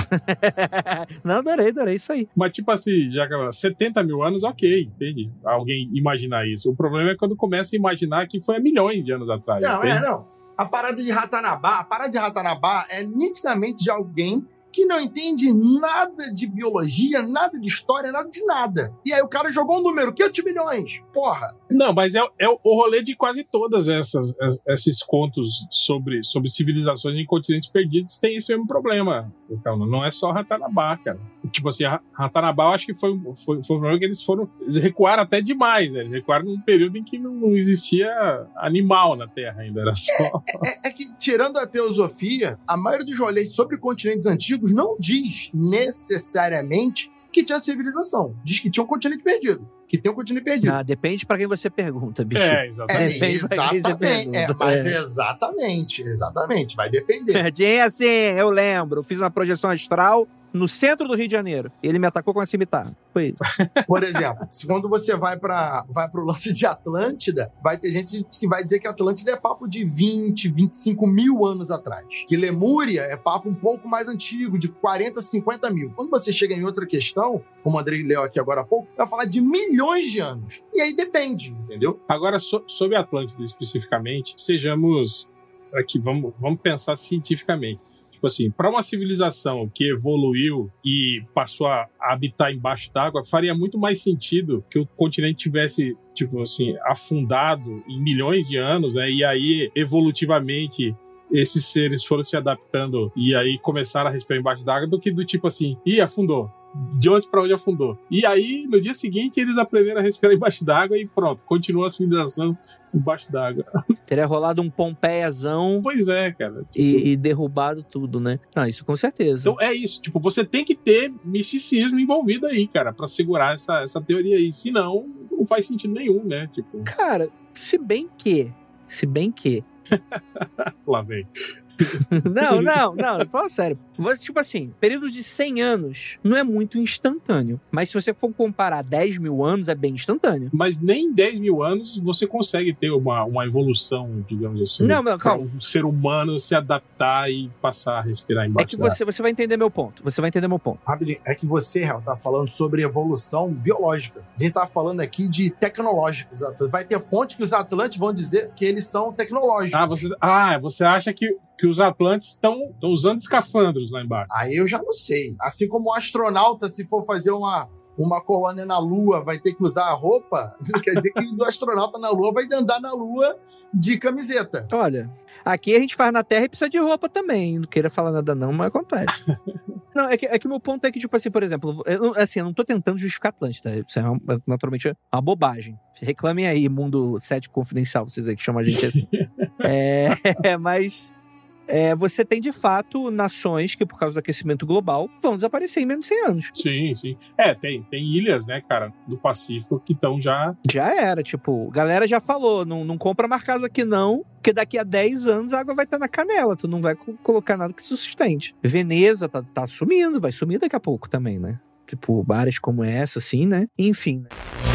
Não, adorei, adorei isso aí. Mas, tipo assim, já 70 mil anos, ok, entende? Alguém imaginar isso. O problema é quando começa a imaginar que foi há milhões de anos atrás. Não, entende? é, não. A parada de Ratanabá, a parada de Ratanabá é nitidamente de alguém que não entende nada de biologia, nada de história, nada de nada. E aí o cara jogou um número, 500 milhões. Porra. Não, mas é, é o rolê de quase todas essas, esses contos sobre, sobre civilizações em continentes perdidos tem esse mesmo problema. Então, não é só Ratanabá, cara. Tipo assim, Ratanabá eu acho que foi, foi, foi um problema que eles foram. Eles recuaram até demais, né? Eles recuaram num período em que não existia animal na Terra ainda. Era só. É, é, é que, tirando a teosofia, a maioria dos rolês sobre continentes antigos não diz necessariamente que tinha civilização. Diz que tinha um continente perdido. Que tem um continente perdido. Ah, depende para quem você pergunta, bicho. É, exatamente. É, exatamente. É, mas é. exatamente, exatamente. Vai depender. Tinha assim, eu lembro. Fiz uma projeção astral no centro do Rio de Janeiro. Ele me atacou com a cimitarra. Foi isso. Por exemplo, quando você vai para vai pro lance de Atlântida, vai ter gente que vai dizer que Atlântida é papo de 20, 25 mil anos atrás. Que Lemúria é papo um pouco mais antigo, de 40, 50 mil. Quando você chega em outra questão, como o Andrei leu aqui agora há pouco, vai falar de milhões de anos. E aí depende, entendeu? Agora, so, sobre Atlântida especificamente, sejamos aqui, vamos, vamos pensar cientificamente Tipo assim, para uma civilização que evoluiu e passou a habitar embaixo d'água, faria muito mais sentido que o continente tivesse tipo assim, afundado em milhões de anos, né? E aí, evolutivamente, esses seres foram se adaptando e aí começaram a respirar embaixo d'água do que do tipo assim, ih, afundou. De onde para onde afundou. E aí, no dia seguinte, eles aprenderam a respirar embaixo d'água e pronto, continuou a civilização embaixo d'água. Teria rolado um Pompeiazão. Pois é, cara. Tipo... E, e, derrubado tudo, né? Ah, isso com certeza. Então é isso. Tipo, você tem que ter misticismo envolvido aí, cara, para segurar essa, essa teoria aí. Senão, não faz sentido nenhum, né? Tipo. Cara, se bem que. Se bem que. Lá vem. Não, não, não, fala sério. Você, tipo assim, período de 100 anos não é muito instantâneo. Mas se você for comparar 10 mil anos, é bem instantâneo. Mas nem em 10 mil anos você consegue ter uma, uma evolução, digamos assim. Não, não, calma. Um ser humano se adaptar e passar a respirar embaixo. É que você, você vai entender meu ponto. Você vai entender meu ponto. Rapidinho, é que você, Real, tá falando sobre evolução biológica. A gente tá falando aqui de tecnológicos. Vai ter fonte que os atlantes vão dizer que eles são tecnológicos. Ah, você, ah, você acha que que os Atlantes estão usando escafandros lá embaixo. Aí eu já não sei. Assim como o astronauta, se for fazer uma, uma colônia na Lua, vai ter que usar a roupa, quer dizer que o astronauta na Lua vai andar na Lua de camiseta. Olha, aqui a gente faz na Terra e precisa de roupa também. Não queira falar nada não, mas acontece. não, é que, é que meu ponto é que, tipo assim, por exemplo, eu, assim, eu não tô tentando justificar Atlântida. Isso é uma, naturalmente uma bobagem. Reclamem aí, mundo 7 confidencial, vocês aí que chamam a gente assim. é, mas é, você tem de fato nações que, por causa do aquecimento global, vão desaparecer em menos de 100 anos. Sim, sim. É, tem, tem ilhas, né, cara, do Pacífico que estão já. Já era, tipo, galera já falou: não, não compra mais casa aqui não, porque daqui a 10 anos a água vai estar na canela, tu não vai colocar nada que se sustente. Veneza tá, tá sumindo, vai sumir daqui a pouco também, né? Tipo, áreas como essa, assim, né? Enfim. Né?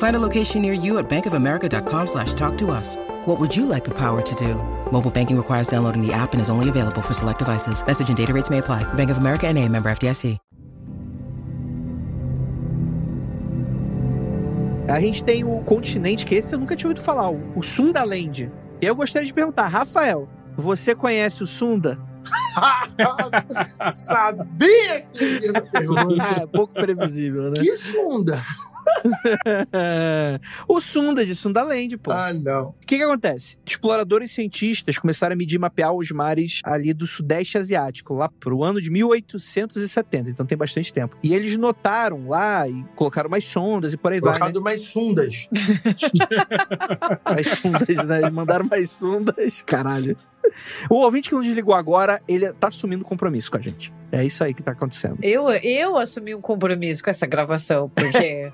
Find a location near you at bankofamerica.com slash talk to us. What would you like the power to do? Mobile banking requires downloading the app and is only available for select devices. Message and data rates may apply. Bank of America and a member FDIC. A gente tem o continente, que esse eu nunca tinha ouvido falar, o Sundaland. E eu gostaria de perguntar, Rafael, você conhece o Sunda? Sabia que ia essa pergunta. Ah, pouco previsível, né? Que sonda? o Sunda de Sundaland, pô. Ah, não. O que que acontece? Exploradores e cientistas começaram a medir e mapear os mares ali do Sudeste Asiático, lá pro ano de 1870, então tem bastante tempo. E eles notaram lá e colocaram mais sondas e por aí vai, né? Colocado mais sundas. Mais sondas, né? Eles mandaram mais sondas. Caralho. O ouvinte que não desligou agora, ele tá assumindo compromisso com a gente. É isso aí que tá acontecendo. Eu, eu assumi um compromisso com essa gravação, porque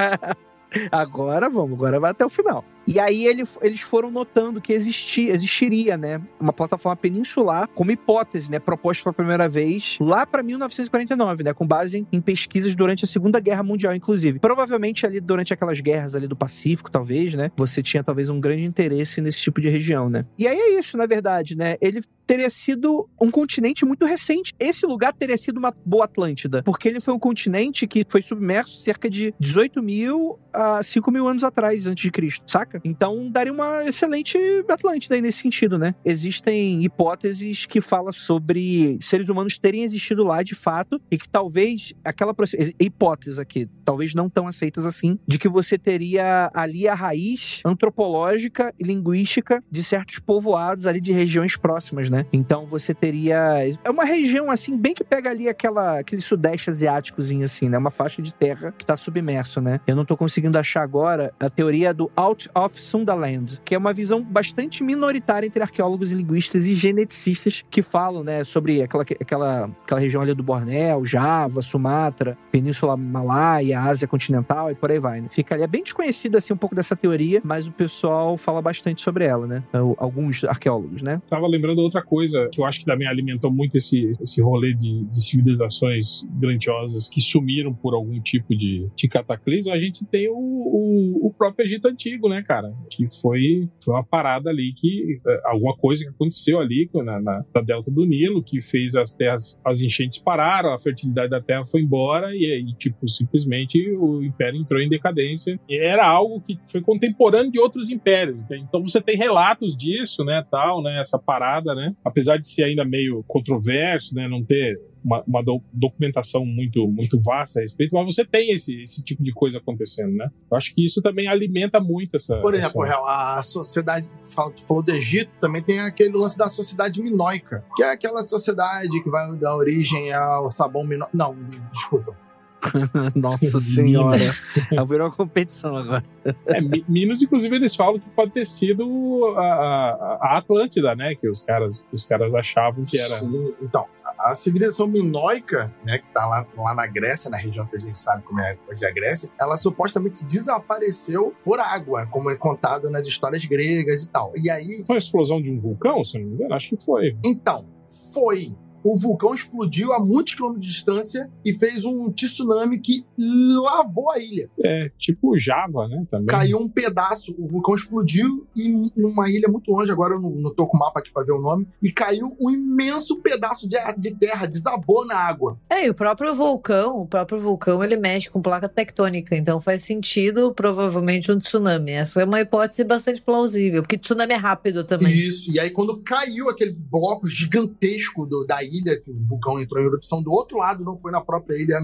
agora vamos, agora vai até o final. E aí ele- eles foram notando que existia, existiria, né, uma plataforma peninsular como hipótese, né, proposta pela primeira vez lá para 1949, né, com base em, pesquisas durante a Segunda Guerra Mundial, inclusive. Provavelmente ali durante aquelas guerras ali do Pacífico, talvez, né, você tinha talvez um grande interesse nesse tipo de região, né. E aí é isso, na verdade, né, ele teria sido um continente muito recente. Esse lugar teria sido uma boa Atlântida, porque ele foi um continente que foi submerso cerca de 18 mil a 5 mil anos atrás, antes de Cristo, saca? Então daria uma excelente Atlântida aí nesse sentido, né? Existem hipóteses que falam sobre seres humanos terem existido lá de fato e que talvez aquela hipótese aqui, talvez não tão aceitas assim, de que você teria ali a raiz antropológica e linguística de certos povoados ali de regiões próximas, né? Então você teria é uma região assim bem que pega ali aquela aquele sudeste asiáticozinho assim, né? Uma faixa de terra que tá submerso, né? Eu não tô conseguindo achar agora a teoria do Out of Sundaland, que é uma visão bastante minoritária entre arqueólogos e linguistas e geneticistas que falam, né, sobre aquela, aquela, aquela região ali do Bornéu, Java, Sumatra, Península Malaia, Ásia continental e por aí vai. Né? Fica ali, é bem desconhecida assim um pouco dessa teoria, mas o pessoal fala bastante sobre ela, né? Alguns arqueólogos, né? Tava lembrando outra coisa que eu acho que também alimentou muito esse, esse rolê de, de civilizações grandiosas que sumiram por algum tipo de, de cataclismo. A gente tem o, o, o próprio Egito Antigo, né, cara? Que foi, foi uma parada ali que. eh, alguma coisa que aconteceu ali na, na, na delta do Nilo que fez as terras, as enchentes pararam, a fertilidade da terra foi embora e aí, tipo, simplesmente o império entrou em decadência. E era algo que foi contemporâneo de outros impérios. né? Então você tem relatos disso, né, tal, né, essa parada, né? Apesar de ser ainda meio controverso, né, não ter uma, uma do- documentação muito, muito vasta a respeito, mas você tem esse, esse tipo de coisa acontecendo, né? Eu acho que isso também alimenta muito essa. Por exemplo, essa... a sociedade, tu falou do Egito, também tem aquele lance da sociedade minoica, que é aquela sociedade que vai dar origem ao sabão minoico. Não, desculpa. Nossa senhora. Virou uma competição agora. É, Mi- Minos, inclusive, eles falam que pode ter sido a, a- Atlântida, né? Que os caras, os caras achavam que era. Sim, então, a civilização minoica, né, que tá lá, lá na Grécia, na região que a gente sabe como é hoje a Grécia, ela supostamente desapareceu por água, como é contado nas histórias gregas e tal. E aí, Foi a explosão de um vulcão, se eu não me engano? Acho que foi. então, foi. O vulcão explodiu a muitos quilômetros de distância e fez um tsunami que lavou a ilha. É, tipo Java, né? Também. Caiu um pedaço, o vulcão explodiu e numa ilha muito longe, agora eu não, não tô com o mapa aqui pra ver o nome, e caiu um imenso pedaço de, de terra, desabou na água. É, e o próprio vulcão, o próprio vulcão, ele mexe com placa tectônica, então faz sentido, provavelmente, um tsunami. Essa é uma hipótese bastante plausível, porque tsunami é rápido também. Isso, e aí quando caiu aquele bloco gigantesco do- da ilha, que o vulcão entrou em erupção do outro lado, não foi na própria ilha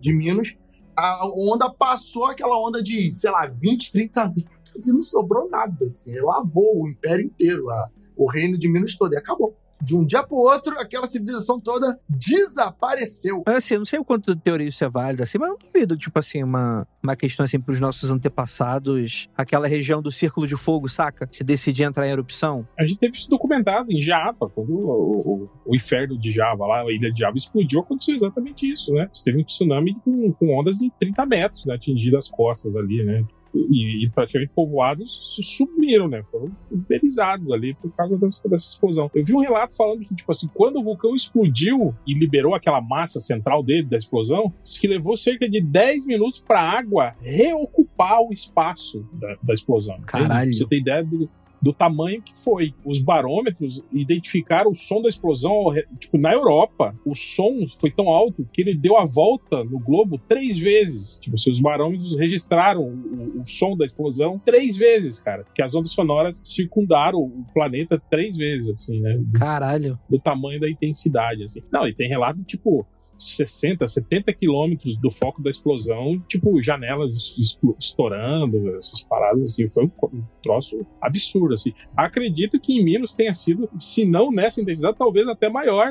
de Minas, a onda passou aquela onda de, sei lá, 20, 30 metros e não sobrou nada, assim, lavou o império inteiro, a- o reino de Minas todo, e acabou. De um dia pro outro, aquela civilização toda desapareceu. Assim, eu não sei o quanto de teoria isso é válida, assim, mas eu não duvido, tipo assim, uma, uma questão assim pros nossos antepassados, aquela região do Círculo de Fogo, saca? Se decidir entrar em erupção. A gente teve isso documentado em Java, quando o, o, o inferno de Java, lá, a ilha de Java explodiu, aconteceu exatamente isso, né? Você teve um tsunami com, com ondas de 30 metros, né? Atingindo as costas ali, né? E, e, praticamente povoados sumiram, né? Foram pulverizados ali por causa dessa, dessa, explosão. Eu vi um relato falando que, tipo assim, quando o vulcão explodiu e liberou aquela massa central dele da explosão, que levou cerca de 10 minutos para a água reocupar o espaço da, da explosão. Caralho. Você tem ideia do, do tamanho que foi. Os barômetros identificaram o som da explosão, tipo, na Europa, o som foi tão alto que ele deu a volta no globo três vezes. Tipo, seus barômetros registraram o, o, som da explosão três vezes, cara. Porque as ondas sonoras circundaram o planeta três vezes, assim, né? Do, Caralho. Do tamanho da intensidade, assim. Não, e tem relato, tipo, 60, 70 quilômetros do foco da explosão, tipo, janelas estourando, essas paradas, assim, foi um troço absurdo, assim. Acredito que em Minas tenha sido, se não nessa intensidade, talvez até maior,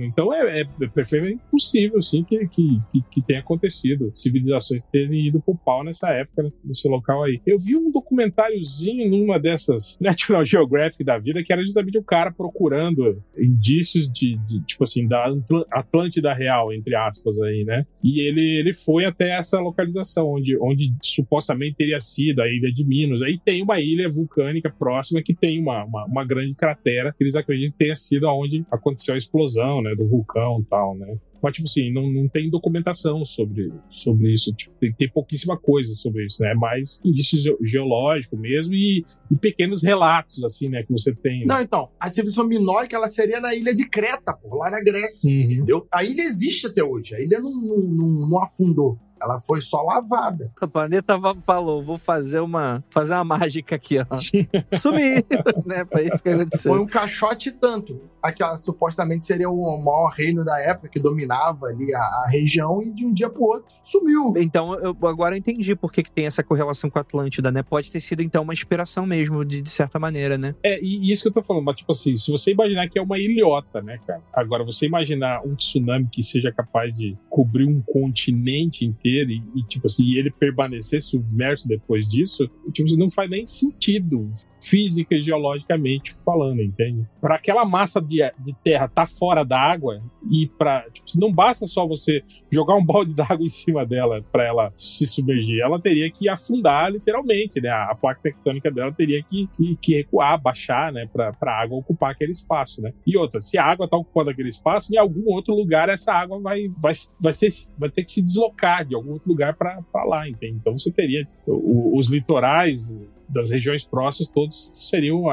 então é, é, é perfeitamente possível, sim, que, que, que, tenha acontecido, civilizações terem ido pro pau nessa época, né, nesse local aí. Eu vi um documentáriozinho numa dessas National Geographic da vida, que era justamente o cara procurando indícios de, de tipo assim, da Atlântida real, entre aspas, aí, né? E ele, ele foi até essa localização, onde, onde supostamente teria sido a ilha de Minos. Aí tem uma ilha vulcânica próxima que tem uma, uma, uma grande cratera, que eles acreditam que tenha sido onde aconteceu a explosão, né? Do vulcão e tal, né? Mas, tipo assim, não, não tem documentação sobre, sobre isso. Tipo, tem, tem pouquíssima coisa sobre isso, né? É mais indício geológico mesmo e, e pequenos relatos, assim, né? Que você tem. Né? Não, então, a civilização minórica, ela seria na ilha de Creta, pô, lá na Grécia, uhum. entendeu? A ilha existe até hoje. A ilha não, não, não, não afundou. Ela foi só lavada. O planeta falou: vou fazer uma, fazer uma mágica aqui, ó. Sumir, né? Foi isso que aconteceu. Foi um caixote tanto. Aquela supostamente seria o maior reino da época que dominava ali a, a região e de um dia pro outro sumiu. Então, eu agora eu entendi por que, que tem essa correlação com a Atlântida, né? Pode ter sido então uma inspiração mesmo, de, de certa maneira, né? É, e, e, isso que eu tô falando, mas tipo assim, se você imaginar que é uma ilhota, né, cara? Agora, você imaginar um tsunami que seja capaz de cobrir um continente inteiro e, e, tipo assim, ele permanecer submerso depois disso, tipo assim, não faz nem sentido física e geologicamente falando, entende? Para aquela massa de, de terra estar tá fora da água e para tipo, não basta só você jogar um balde d'água em cima dela para ela se submergir, ela teria que afundar literalmente, né? A placa tectônica dela teria que, que, que recuar, baixar, né? Para a água ocupar aquele espaço, né? E outra, se a água está ocupando aquele espaço, em algum outro lugar essa água vai, vai, vai, ser, vai ter que se deslocar de algum outro lugar para lá, entende? Então você teria os litorais das regiões próximas todos seriam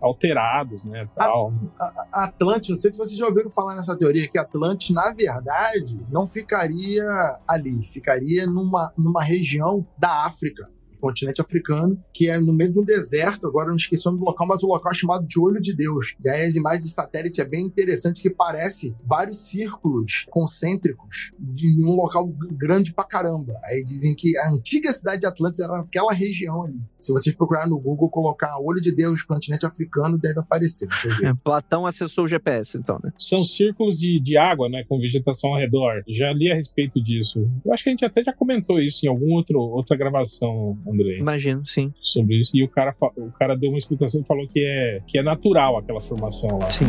alterados, né? Tal. A, a, não sei se vocês já ouviram falar nessa teoria, que Atlantis, na verdade, não ficaria ali, ficaria numa, numa região da África continente africano, que é no meio de um deserto, agora não esqueci o nome do local, mas o local é chamado de Olho de Deus. E aí as imagens de satélite é bem interessante que parece vários círculos concêntricos de um local grande pra caramba. Aí dizem que a antiga cidade de Atlantis era naquela região ali. Se vocês procurarem no Google, colocar Olho de Deus, continente africano, deve aparecer. Deixa eu ver. É, Platão acessou o GPS, então, né? São círculos de, de água, né, com vegetação ao redor. Já li a respeito disso. Eu acho que a gente até já comentou isso em alguma outra gravação Andrei. Imagino, sim. Sobre isso. E o cara, o cara deu uma explicação e falou que é, que é natural aquela formação lá. Sim.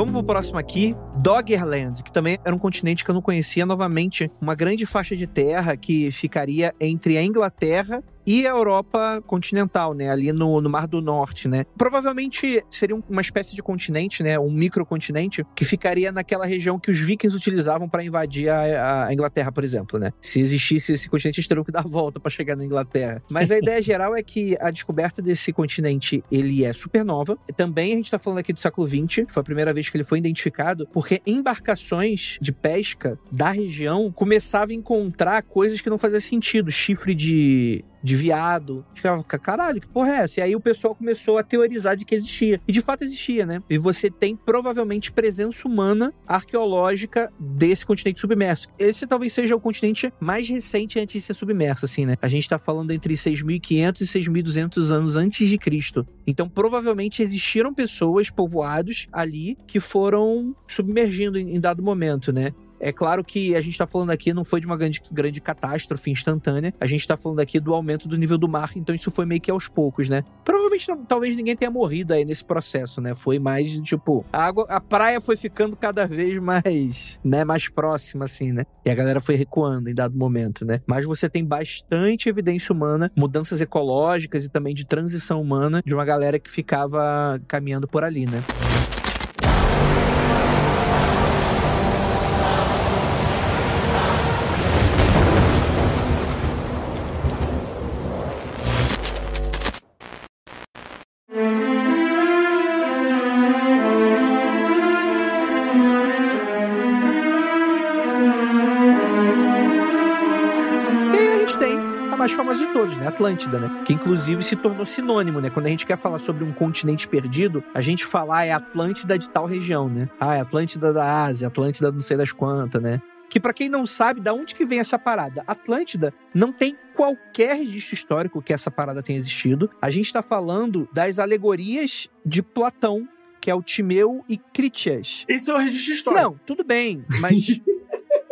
Vamos pro próximo aqui, Doggerland, que também era um continente que eu não conhecia. Novamente, uma grande faixa de terra que ficaria entre a Inglaterra e a Europa continental, né? Ali no, no Mar do Norte, né? Provavelmente seria uma espécie de continente, né? Um microcontinente que ficaria naquela região que os vikings utilizavam para invadir a, a, Inglaterra, por exemps, né? Se existisse esse continente, eles teriam que dar a volta para chegar na Inglaterra. Mas a ideia geral é que a descoberta desse continente, ele é super nova. Também a gente tá falando aqui do século XX, foi a primeira vez que ele foi identificado, porque embarcações de pesca da região começavam a encontrar coisas que não faziam sentido. Chifre de de viado. Ficava, caralho, que porra é essa? E aí o pessoal começou a teorizar de que existia. E de fato existia, né? E você tem provavelmente presença humana arqueológica desse continente submerso. Esse talvez seja o continente mais recente antes de ser submerso, assim, né? A gente tá falando entre 6.500 e 6.200 anos antes de Cristo. Então, provavelmente existiram pessoas, povoados ali, que foram submergindo em, dado momento, né? É claro que a gente está falando aqui não foi de uma grande, grande catástrofe instantânea, a gente está falando aqui do aumento do nível do mar, então isso foi meio que aos poucos, né? Provavelmente não, talvez ninguém tenha morrido aí nesse processo, né? Foi mais tipo, a água, a praia foi ficando cada vez mais, né, mais próxima assim, né? E a galera foi recuando em dado momento, né? Mas você tem bastante evidência humana, mudanças ecológicas e também de transição humana de uma galera que ficava caminhando por ali, né? Famosa de todos, né? Atlântida, né? Que inclusive se tornou sinônimo, né? Quando a gente quer falar sobre um continente perdido, a gente fala ah, é Atlântida de tal região, né? Ah, é Atlântida da Ásia, Atlântida não sei das quantas, né? Que para quem não sabe, da onde que vem essa parada? Atlântida não tem qualquer registro histórico que essa parada tenha existido. A gente está falando das alegorias de Platão que é o Timeu e Critias. Esse é o registro histórico. Não, tudo bem, mas.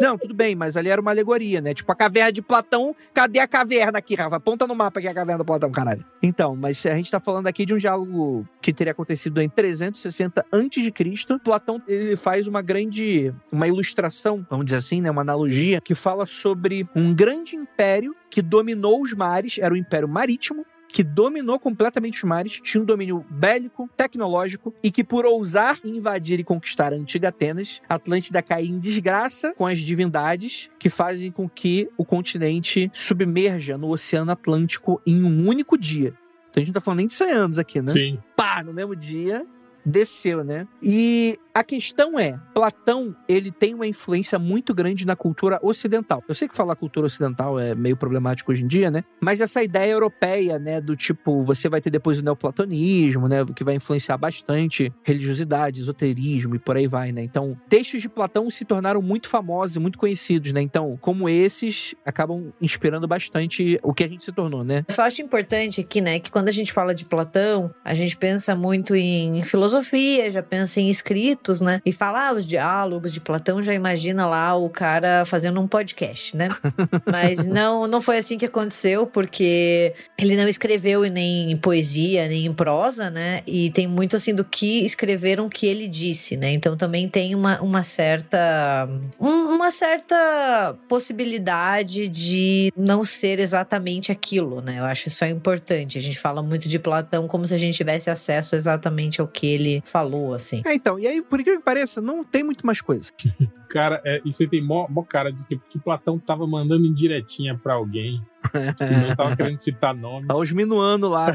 Não, tudo bem, mas ali era uma alegoria, né? Tipo, a caverna de Platão, cadê a caverna aqui, Rafa? Aponta no mapa que é a caverna do Platão, caralho. Então, mas a gente tá falando aqui de um diálogo que teria acontecido em 360 a.C. Platão, ele faz uma grande, uma ilustração, vamos dizer assim, né? Uma analogia, que fala sobre um grande império que dominou os mares, era o Império Marítimo, que dominou completamente os mares, tinha um domínio bélico, tecnológico e que, por ousar invadir e conquistar a antiga Atenas, Atlântida cai em desgraça com as divindades que fazem com que o continente submerja no Oceano Atlântico em um único dia. Então a gente não tá falando nem de 100 anos aqui, né? Sim. Pá, no mesmo dia, desceu, né? E a questão é, Platão, ele tem uma influência muito grande na cultura ocidental. Eu sei que falar cultura ocidental é meio problemático hoje em dia, né? Mas essa ideia europeia, né, do tipo, você vai ter depois o neoplatonismo, né, que vai influenciar bastante religiosidade, esoterismo e por aí vai, né? Então, textos de Platão se tornaram muito famosos e muito conhecidos, né? Então, como esses, acabam inspirando bastante o que a gente se tornou, né? Eu só acho importante aqui, né, que quando a gente fala de Platão, a gente pensa muito em filosofia, já pensa em escrito, né? E falar ah, os diálogos de Platão, já imagina lá o cara fazendo um podcast, né? Mas não, não foi assim que aconteceu, porque ele não escreveu nem em poesia, nem em prosa, né? E tem muito assim do que escreveram que ele disse, né? Então também tem uma, uma certa um, uma certa possibilidade de não ser exatamente aquilo, né? Eu acho isso é importante. A gente fala muito de Platão como se a gente tivesse acesso exatamente ao que ele falou, assim. É, então, e aí, por incrível que pareça, não tem muito mais coisa. Cara, é, isso aí tem mó, mó cara de que, que Platão tava mandando indiretinha pra alguém. não tava querendo citar nomes. Aos minuanos lá.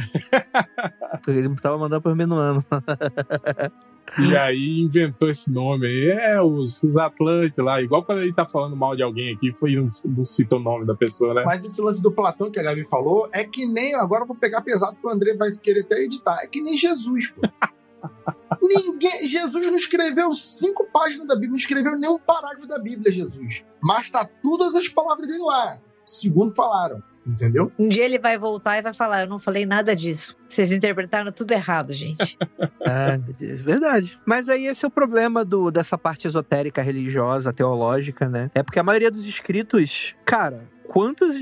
Ele tava mandando pros minuanos. E aí inventou esse nome aí. É, os, os Atlantes lá. Igual quando ele tá falando mal de alguém aqui, foi não, não cita o nome da pessoa, né? Mas esse lance do Platão que a Gabi falou é que nem. Agora eu vou pegar pesado que o André vai querer até editar. É que nem Jesus, pô. Ninguém, Jesus não escreveu cinco páginas da Bíblia, não escreveu nenhum parágrafo da Bíblia, Jesus. Mas tá todas as palavras dele lá, segundo falaram. Entendeu? Um dia ele vai voltar e vai falar: Eu não falei nada disso. Vocês interpretaram tudo errado, gente. ah, Deus, verdade. Mas aí esse é o problema do, dessa parte esotérica, religiosa, teológica, né? É porque a maioria dos escritos, cara, quantos.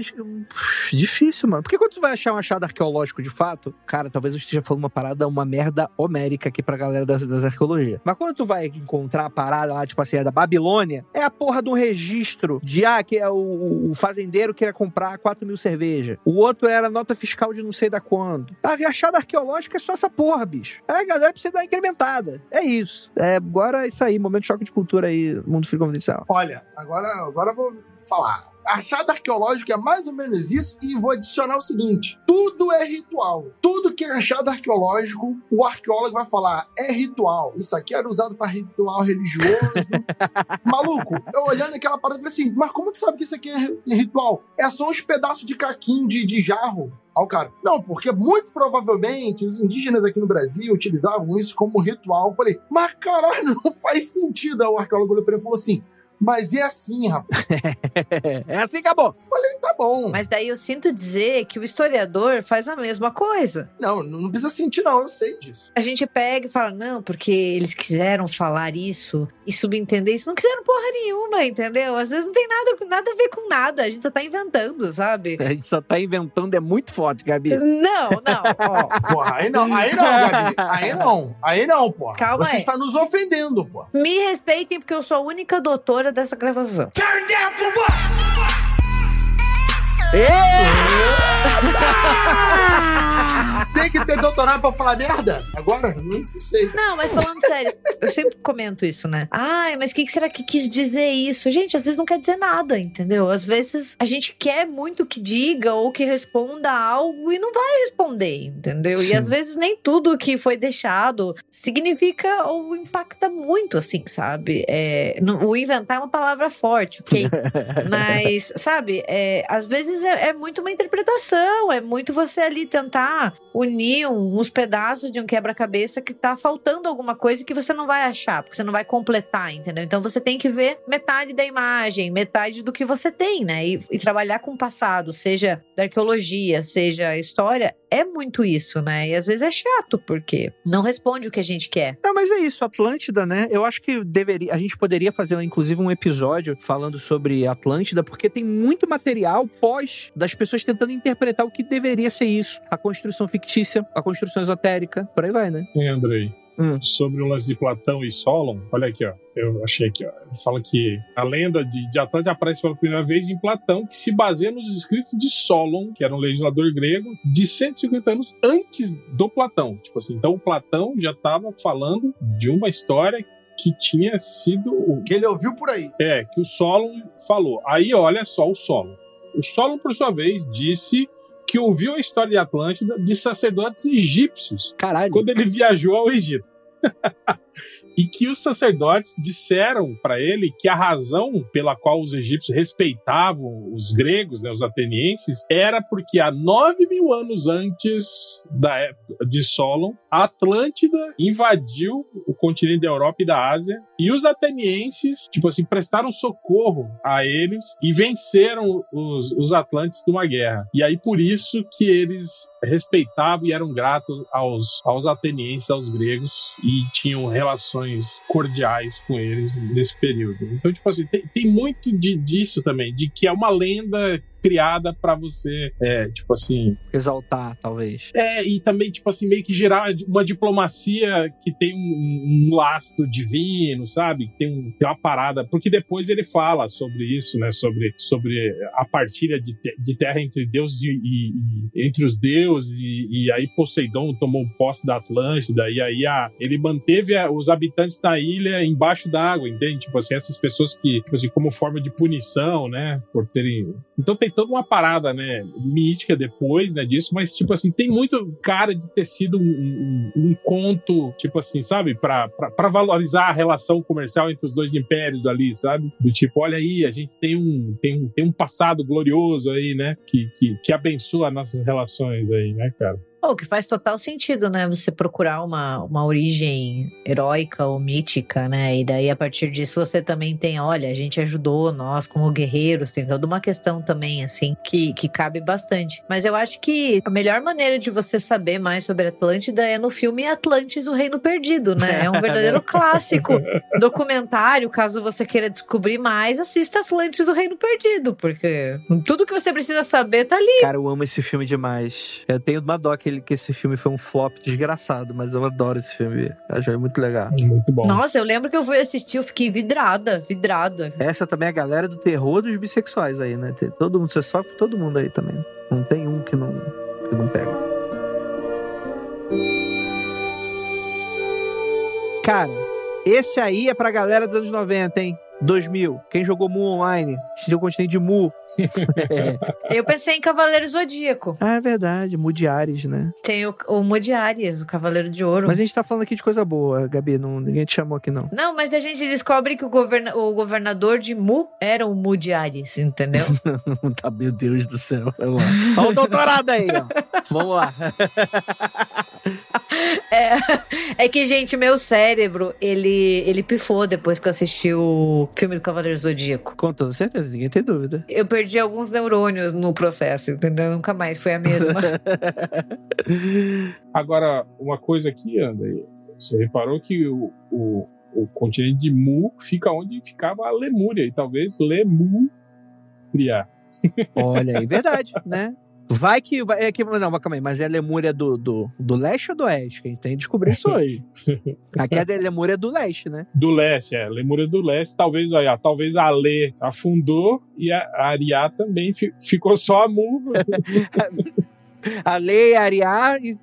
Difícil, mano. Porque quando você vai achar um achado arqueológico de fato, cara, talvez eu esteja falando uma parada, uma merda homérica aqui pra galera das, das arqueologias. Mas quando tu vai encontrar a parada lá, tipo assim, é da Babilônia, é a porra de um registro de, ah, que é o, o fazendeiro queria comprar 4 mil cerveja. O outro era nota fiscal de não sei da quando. Tá, achado arqueológico é só essa porra, bicho. É, a galera precisa dar incrementada. É isso. É, agora é isso aí, momento de choque de cultura aí, mundo fica confidencial. Olha, agora, agora eu vou falar Achado arqueológico é mais ou menos isso, e vou adicionar o seguinte: tudo é ritual. Tudo que é achado arqueológico, o arqueólogo vai falar: é ritual. Isso aqui era usado para ritual religioso. Maluco, eu olhando aquela parada, falei assim: mas como tu sabe que isso aqui é ritual? É só uns pedaços de caquinho de, de jarro ao cara. Não, porque muito provavelmente os indígenas aqui no Brasil utilizavam isso como ritual. Eu falei, mas caralho, não faz sentido. Aí o arqueólogo olhou pra ele e falou assim: mas é assim, Rafa. é assim, acabou. Falei, tá bom. Mas daí eu sinto dizer que o historiador faz a mesma coisa. Não, não precisa sentir, não, eu sei disso. A gente pega e fala, não, porque eles quiseram falar isso e subentender isso. Não quiseram porra nenhuma, entendeu? Às vezes não tem nada, nada a ver com nada. A gente só tá inventando, sabe? A gente só tá inventando, é muito forte, Gabi. Não, não. Ó. Porra, aí não, aí não, Gabi. Aí não, aí não, porra. Calma Você aí. está nos ofendendo, porra. Me respeitem, porque eu sou a única doutora dessa gravação. Tem que ter doutorado pra falar merda? Agora? Não sei. Não, mas falando sério, eu sempre comento isso, né? Ai, mas o que, que será que quis dizer isso? Gente, às vezes não quer dizer nada, entendeu? Às vezes a gente quer muito que diga ou que responda algo e não vai responder, entendeu? Sim. E às vezes nem tudo que foi deixado significa ou impacta muito, assim, sabe? É, no- o inventar é uma palavra forte, ok? Mas, sabe, é, às vezes é, é muito uma interpretação, é muito você ali tentar unir um- uns pedaços de um quebra-cabeça que tá faltando alguma coisa que você não vai achar, porque você não vai completar, entendeu? Então você tem que ver metade da imagem, metade do que você tem, né? E, e trabalhar com o passado, seja da arqueologia, seja história, é muito isso, né? E às vezes é chato, porque não responde o que a gente quer. Não, mas é isso, Atlântida, né? Eu acho que deveria, a gente poderia fazer, inclusive, um episódio falando sobre Atlântida, porque tem muito material pós das pessoas tentando interpretar o que deveria ser isso. A construção fictícia, a construção esotérica, por aí vai, né? Hein, Andrei? Hum. Sobre o lance de Platão e Solon, olha aqui, ó. Eu achei aqui, ó. Ele fala que a lenda de, de Atlântida aparece pela primeira vez em Platão, que se baseia nos escritos de Solon, que era um legislador grego, de 150 anos antes do Platão. Tipo assim, então o Platão já estava falando de uma história que tinha sido o Que ele ouviu por aí. é, que o Solon falou. Aí olha só o Solon. O Solon, por sua vez, disse que ouviu a história de Atlântida de sacerdotes egípcios Caralho. quando ele viajou ao Egito. e que os sacerdotes disseram para ele que a razão pela qual os egípcios respeitavam os gregos, né, os atenienses, era porque há nove mil anos antes da época de Solon, a Atlântida invadiu o continente da Europa e da Ásia e os atenienses, tipo assim, prestaram socorro a eles e venceram os, os atlantes numa guerra. E aí por isso que eles respeitavam e eram gratos aos, aos atenienses, aos gregos e tinham relações cordiais com eles nesse período. Então, tipo assim, tem, tem muito de, disso também, de que é uma lenda criada para você, é, tipo assim, Exaltar, talvez. é, e também, tipo assim, meio que gerar uma diplomacia que tem um, um lastro divino, sabe? Tem, um- tem uma parada. Porque depois ele fala sobre isso, né? Sobre, sobre a partilha de, te- de terra entre Deus e, e- e- entre os deuses, e, e aí Poseidon tomou posse da Atlântida, e aí a, ele manteve a- os habitantes da ilha embaixo d'água, entende? Tipo assim, essas pessoas que, tipo assim, como forma de punição, né? Por terem. Então tem toda uma parada, né, mítica depois, né, disso, mas, tipo assim, tem muito cara de ter sido um, um- um conto, tipo assim, sabe, pra, pra, pra valorizar a relação comercial entre os dois impérios ali, sabe? Do tipo, olha aí, a gente tem um, tem, um- tem um passado glorioso aí, né, que, que, que abençoa nossas relações aí, né, cara? O que faz total sentido, né? Você procurar uma, uma origem heróica ou mítica, né? E daí, a partir disso, você também tem, olha, a gente ajudou nós como guerreiros, tem toda uma questão também, assim, que, que cabe bastante. Mas eu acho que a melhor maneira de você saber mais sobre Atlântida é no filme Atlantis, o Reino Perdido, né? É um verdadeiro clássico documentário. Caso você queira descobrir mais, assista Atlantis, o Reino Perdido, porque tudo que você precisa saber tá ali. Cara, eu amo esse filme demais. Eu tenho uma dó que, ele- que esse filme foi um flop desgraçado, mas eu adoro esse filme. Eu acho muito legal. Muito bom. Nossa, eu lembro que eu fui assistir, eu fiquei vidrada, vidrada. Essa também é a galera do terror dos bissexuais aí, né? Tem todo mundo, você sofre com todo mundo aí também. Não tem um que não, que não pega. Cara, esse aí é pra galera dos anos 90, hein? 2000. Quem jogou Mu Online? Sentiu o continente de Mu. Eu pensei em Cavaleiro Zodíaco. Ah, é verdade. Mu de Ares, né? Tem o, o Mu de Ares, o Cavaleiro de Ouro. Mas a gente tá falando aqui de coisa boa, Gabi. Não, ninguém te chamou aqui, não. Não, mas a gente descobre que o, governa o governador de Mu era o Mu de Ares, entendeu? tá, meu Deus do céu. Vamos lá. Olha o doutorado aí, ó. Vamos lá. É, é que, gente, meu cérebro, ele, ele pifou depois que eu assisti o filme do Cavaleiro Zodíaco. Com toda certeza, ninguém tem dúvida. Eu perdi alguns neurônios no processo, entendeu? Nunca mais foi a mesma. Agora, uma coisa aqui, André, você reparou que o, o, o continente de Mu fica onde ficava a Lemúria, e talvez Lemúria. Olha aí, verdade, né? Vai que. Vai, é que não, calma aí, mas é a Lemúria do, do, do leste ou do oeste? Que a gente tem que descobrir isso hoje. Aqui é a Lemúria do leste, né? Do leste, é. Lemúria do leste. Talvez, olha, talvez a Lê afundou e a Ariá também fi, ficou só a Mu. a Lê, a Ariá e.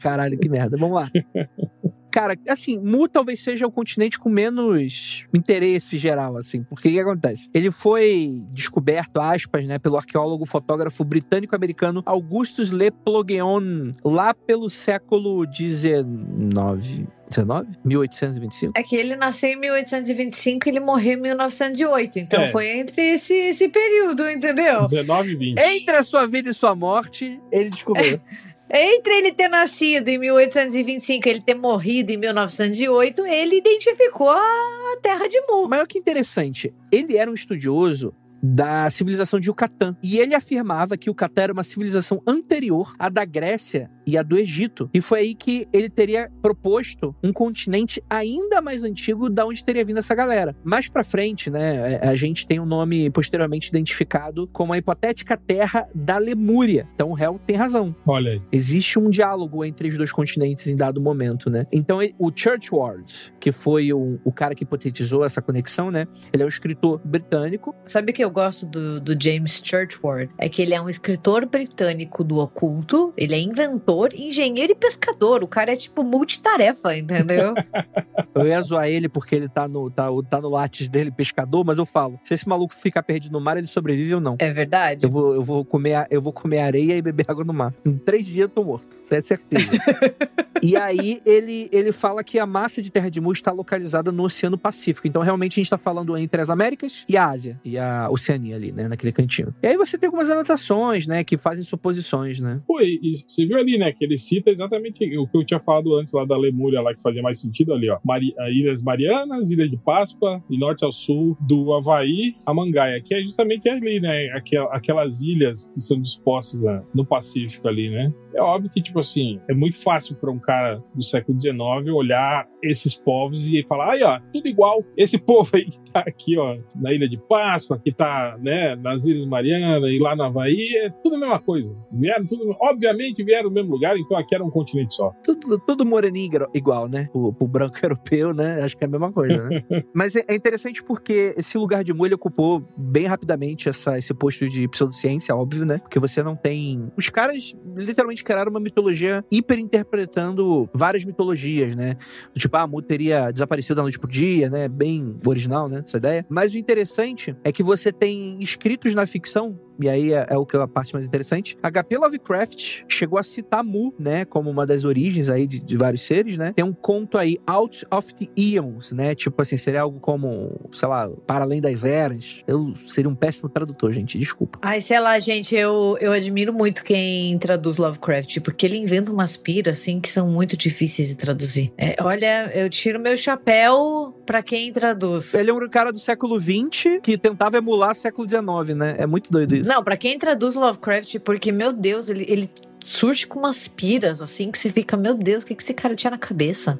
Caralho, que merda. Vamos lá. Cara, assim, Mu talvez seja o continente com menos interesse geral, assim, porque o que acontece? Ele foi descoberto, aspas, né, pelo arqueólogo fotógrafo britânico-americano Augustus Le Plogeon lá pelo século XIX. 19? 1825? É que ele nasceu em 1825 e ele morreu em 1908. Então É. foi entre esse, esse período, entendeu? 19 e 20. Entre a sua vida e sua morte, ele descobriu. Entre ele ter nascido em 1825 e ele ter morrido em 1908, ele identificou a terra de Mu. Mas olha que interessante, ele era um estudioso da civilização de Yucatán. E ele afirmava que o Yucatán era uma civilização anterior à da Grécia e à do Egito. E foi aí que ele teria proposto um continente ainda mais antigo da onde teria vindo essa galera. Mais pra frente, né, a gente tem um nome posteriormente identificado como a hipotética terra da Lemúria. Então o réu tem razão. Olha aí. Existe um diálogo entre os dois continentes em dado momento, né? Então, o Churchward, que foi o, o cara que hipotetizou essa conexão, né? Ele é um escritor britânico. Sabe o que eu gosto do, do James Churchward? É que ele é um escritor britânico do oculto, ele é inventor, engenheiro e pescador. O cara é tipo multitarefa, entendeu? Eu ia zoar ele porque ele tá no, tá, tá no látis dele, pescador, mas eu falo: se esse maluco ficar perdido no mar, ele sobrevive ou não. é verdade? Eu vou, eu, vou comer, eu vou comer areia e beber água no mar. Em três dias eu tô morto, isso é de certeza. e aí ele, ele fala que a massa de terra de Mu está localizada no Oceano Pacífico. Então realmente a gente está falando entre as Américas e a Ásia. E a Oceania ali, né? Naquele cantinho. E aí você tem algumas anotações, né? Que fazem suposições, né? Pô, e, e você viu ali, né, que ele cita exatamente o que eu tinha falado antes lá da Lemúria, lá que fazia mais sentido ali, ó. Mari, a Ilhas Marianas, Ilha de Páscoa, e norte ao sul do Havaí a Mangaia, que é justamente ali, né, aquel- aquelas ilhas que são dispostas né, no Pacífico ali, né. É óbvio que, tipo assim, é muito fácil para um cara do século XIX olhar esses povos e falar, aí, ó, tudo igual. Esse povo aí que tá aqui, ó, na Ilha de Páscoa, que tá, né, nas Ilhas Marianas e lá na Havaí, é tudo a mesma coisa. Vieram tudo, obviamente vieram do mesmo lugar, então aqui era um continente só. Tudo, tudo moreninho igual- né? O, o branco europeu, né? Acho que é a mesma coisa, né? Mas é, é interessante porque esse lugar de Mu ele ocupou bem rapidamente essa, esse posto de pseudociência, óbvio, né? Porque você não tem. Os caras literalmente criaram uma mitologia hiperinterpretando várias mitologias, né? Tipo, ah, Mu teria desaparecido da noite pro dia, né? Bem original, né? Essa ideia. Mas o interessante é que você tem escritos na ficção e aí é, é o que é a parte mais interessante. HP Lovecraft chegou a citar Mu, né, como uma das origens aí de, de vários seres, né? Tem um conto aí, Out of the Eons, né? Tipo assim, seria algo como, sei lá, para além das eras. Eu seria um péssimo tradutor, gente, desculpa. Ai, sei lá, gente, eu, eu admiro muito quem traduz Lovecraft, porque ele inventa umas piras, assim, que são muito difíceis de traduzir. É, olha, eu tiro meu chapéu pra quem traduz. Ele é um cara do século XX que tentava emular século XIX, né? É muito doido isso. Não, pra quem traduz Lovecraft, porque, meu Deus, ele, ele surge com umas piras, assim, que você fica, meu Deus, o que, que esse cara tinha na cabeça?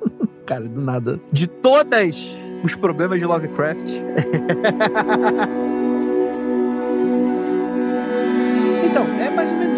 Cara, do nada. De todas os problemas de Lovecraft.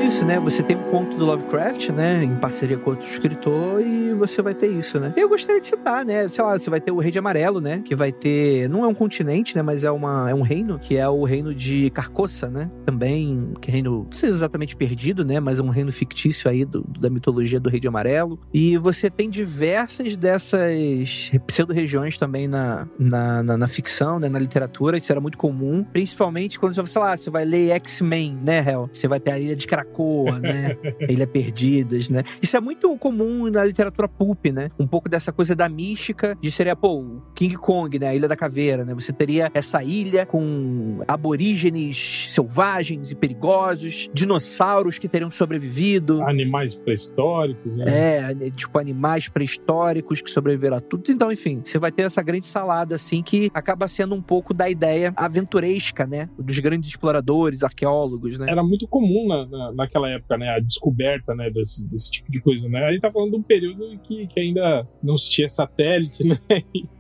isso, né? Você tem um conto do Lovecraft, né? Em parceria com outro escritor, e você vai ter isso, né? Eu gostaria de citar, né? Sei lá, você vai ter o Rei de Amarelo, né? Que vai ter. Não é um continente, né? Mas é, uma, é um reino, que é o reino de Carcoça, né? Também, que é reino, não sei exatamente perdido, né? Mas é um reino fictício aí do, da mitologia do Rei de Amarelo. E você tem diversas dessas pseudo-regiões também na, na, na, na, ficção, né? Na literatura. Isso era muito comum. Principalmente quando você, sei lá, você vai ler X-Men, né, Hel? Você vai ter a Ilha de Krakoa, né? Ilha Perdidas, né? Isso é muito comum na literatura pulp, né? Um pouco dessa coisa da mística de seria, pô, King Kong, né? A Ilha da Caveira, né? Você teria essa ilha com aborígenes selvagens e perigosos, dinossauros que teriam sobrevivido. Animais pré-históricos, né? É, tipo, animais pré-históricos que sobreviveram a tudo. Então, enfim, você vai ter essa grande salada, assim, que acaba sendo um pouco da ideia aventuresca, né? Dos grandes exploradores, arqueólogos, né? Era muito comum na, na, naquela época, né? A descoberta, né? Desse, desse tipo de coisa, né? A gente tá falando de um período em que, que ainda não se tinha satélite, né?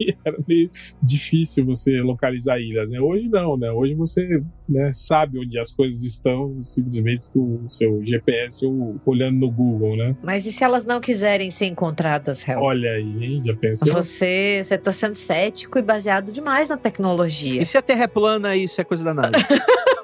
E era meio difícil você localizar ilhas, né? Hoje não, né? Hoje você né, sabe onde as coisas estão simplesmente com o seu GPS ou olhando no Google, né? Mas e se elas não quiserem ser encontradas, Hel? Olha aí, hein? Já pensou? Você, você tá sendo cético e baseado demais na tecnologia. E se a Terra é plana, isso é coisa da NASA?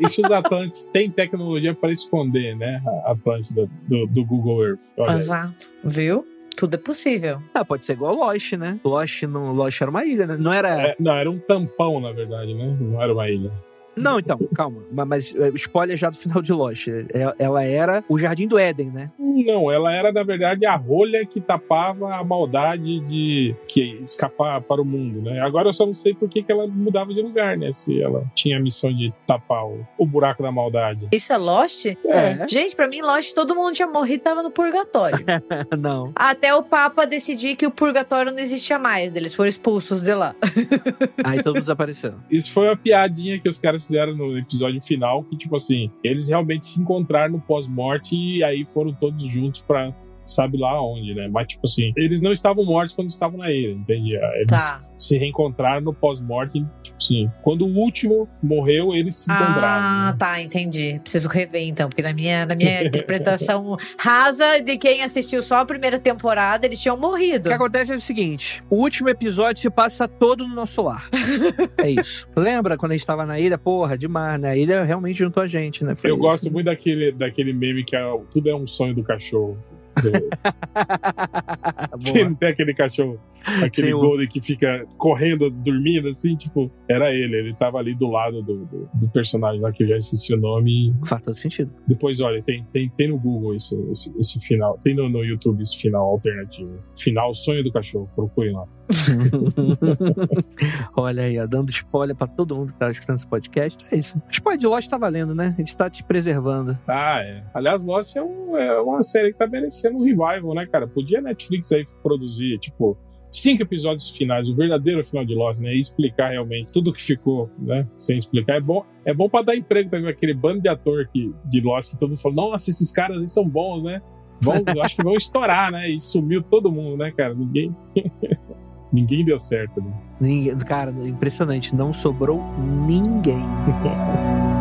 E se os Atlantes têm tecnologia para esconder, né? A Atlântida do, do Google Earth. Olha Exato. Aí. Viu? Tudo é possível. Ah, pode ser igual Lost, né? Lost, não, Lost era uma ilha, né? Não era. É, não, era um tampão, na verdade, né? Não era uma ilha. Não, então, calma. Mas é, spoiler já do final de Lost. É, ela era o Jardim do Éden, né? Não, ela era, na verdade, a rolha que tapava a maldade de que escapar para o mundo, né? Agora eu só não sei por que, que ela mudava de lugar, né? Se ela tinha a missão de tapar o, o buraco da maldade. Isso é Lost? É. Gente, para mim, Lost, todo mundo tinha morrido e tava no purgatório. não. Até o Papa decidir que o purgatório não existia mais. Eles foram expulsos de lá. Aí todo mundo desapareceu. Isso foi uma piadinha que os caras fizeram no episódio final, que, tipo assim, eles realmente se encontraram no pós-morte e aí foram todos juntos pra sabe lá onde, né? Mas, tipo assim, eles não estavam mortos quando estavam na ilha, entende? Eles tá. se reencontraram no pós-morte, tipo assim, quando o último morreu, eles se encontraram. Ah, né? tá, entendi. Preciso rever então, porque na minha, na minha interpretação rasa de quem assistiu só a primeira temporada, eles tinham morrido. O que acontece é o seguinte: o último episódio se passa todo no nosso lar. é isso. Lembra quando a gente tava na ilha? Porra, demais, né? A ilha realmente juntou a gente, né? Foi Eu isso. gosto muito daquele, daquele meme que é, tudo é um sonho do cachorro. Você não tem aquele cachorro, aquele Sim, Golden que fica correndo, dormindo, assim, tipo, era ele. Ele tava ali do lado do, do, do personagem lá que eu já esqueci o nome. Faz todo sentido. Depois, olha, tem, tem, tem no Google esse, esse, esse final. Tem no, no YouTube esse final alternativo. Final Sonho do Cachorro. Procurem lá. Olha aí, ó, dando spoiler pra todo mundo que tá escutando esse podcast. É isso. Spoiler de Lost tá valendo, né? A gente tá te preservando. Ah, é. Aliás, Lost é, um- é uma série que tá merecendo um revival, né, cara? Podia a Netflix aí produzir, tipo, cinco episódios finais, o verdadeiro final de Lost, né? E explicar realmente tudo que ficou, né? Sem explicar. É bom, é bom pra dar emprego também aquele bando de ator que, de Lost que todo mundo fala, nossa, esses caras aí são bons, né? Vão, acho que vão estourar, né? E sumiu todo mundo, né, cara? Ninguém. Ninguém deu certo, né? Ninguém, cara, impressionante. Não sobrou ninguém.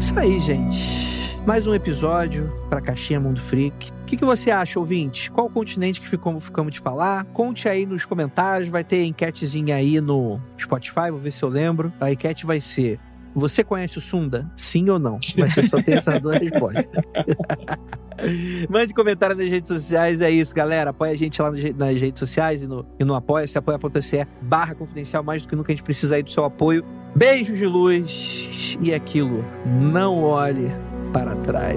Isso aí, gente. Mais um episódio pra Caixinha Mundo Freak. O que, que você acha, ouvinte? Qual continente que ficou, ficamos de falar? Conte aí nos comentários. Vai ter enquetezinha aí no Spotify, vou ver se eu lembro. A enquete vai ser: Você conhece o Sunda? Sim ou não? Mas você só tem essas duas respostas. Mande comentário nas redes sociais, é isso, galera. Apoia a gente lá nas re- nas redes sociais e no, e no apoia-se, apoia.se barra confidencial, mais do que nunca a gente precisa aí do seu apoio. Beijos de luz e aquilo, não olhe para trás.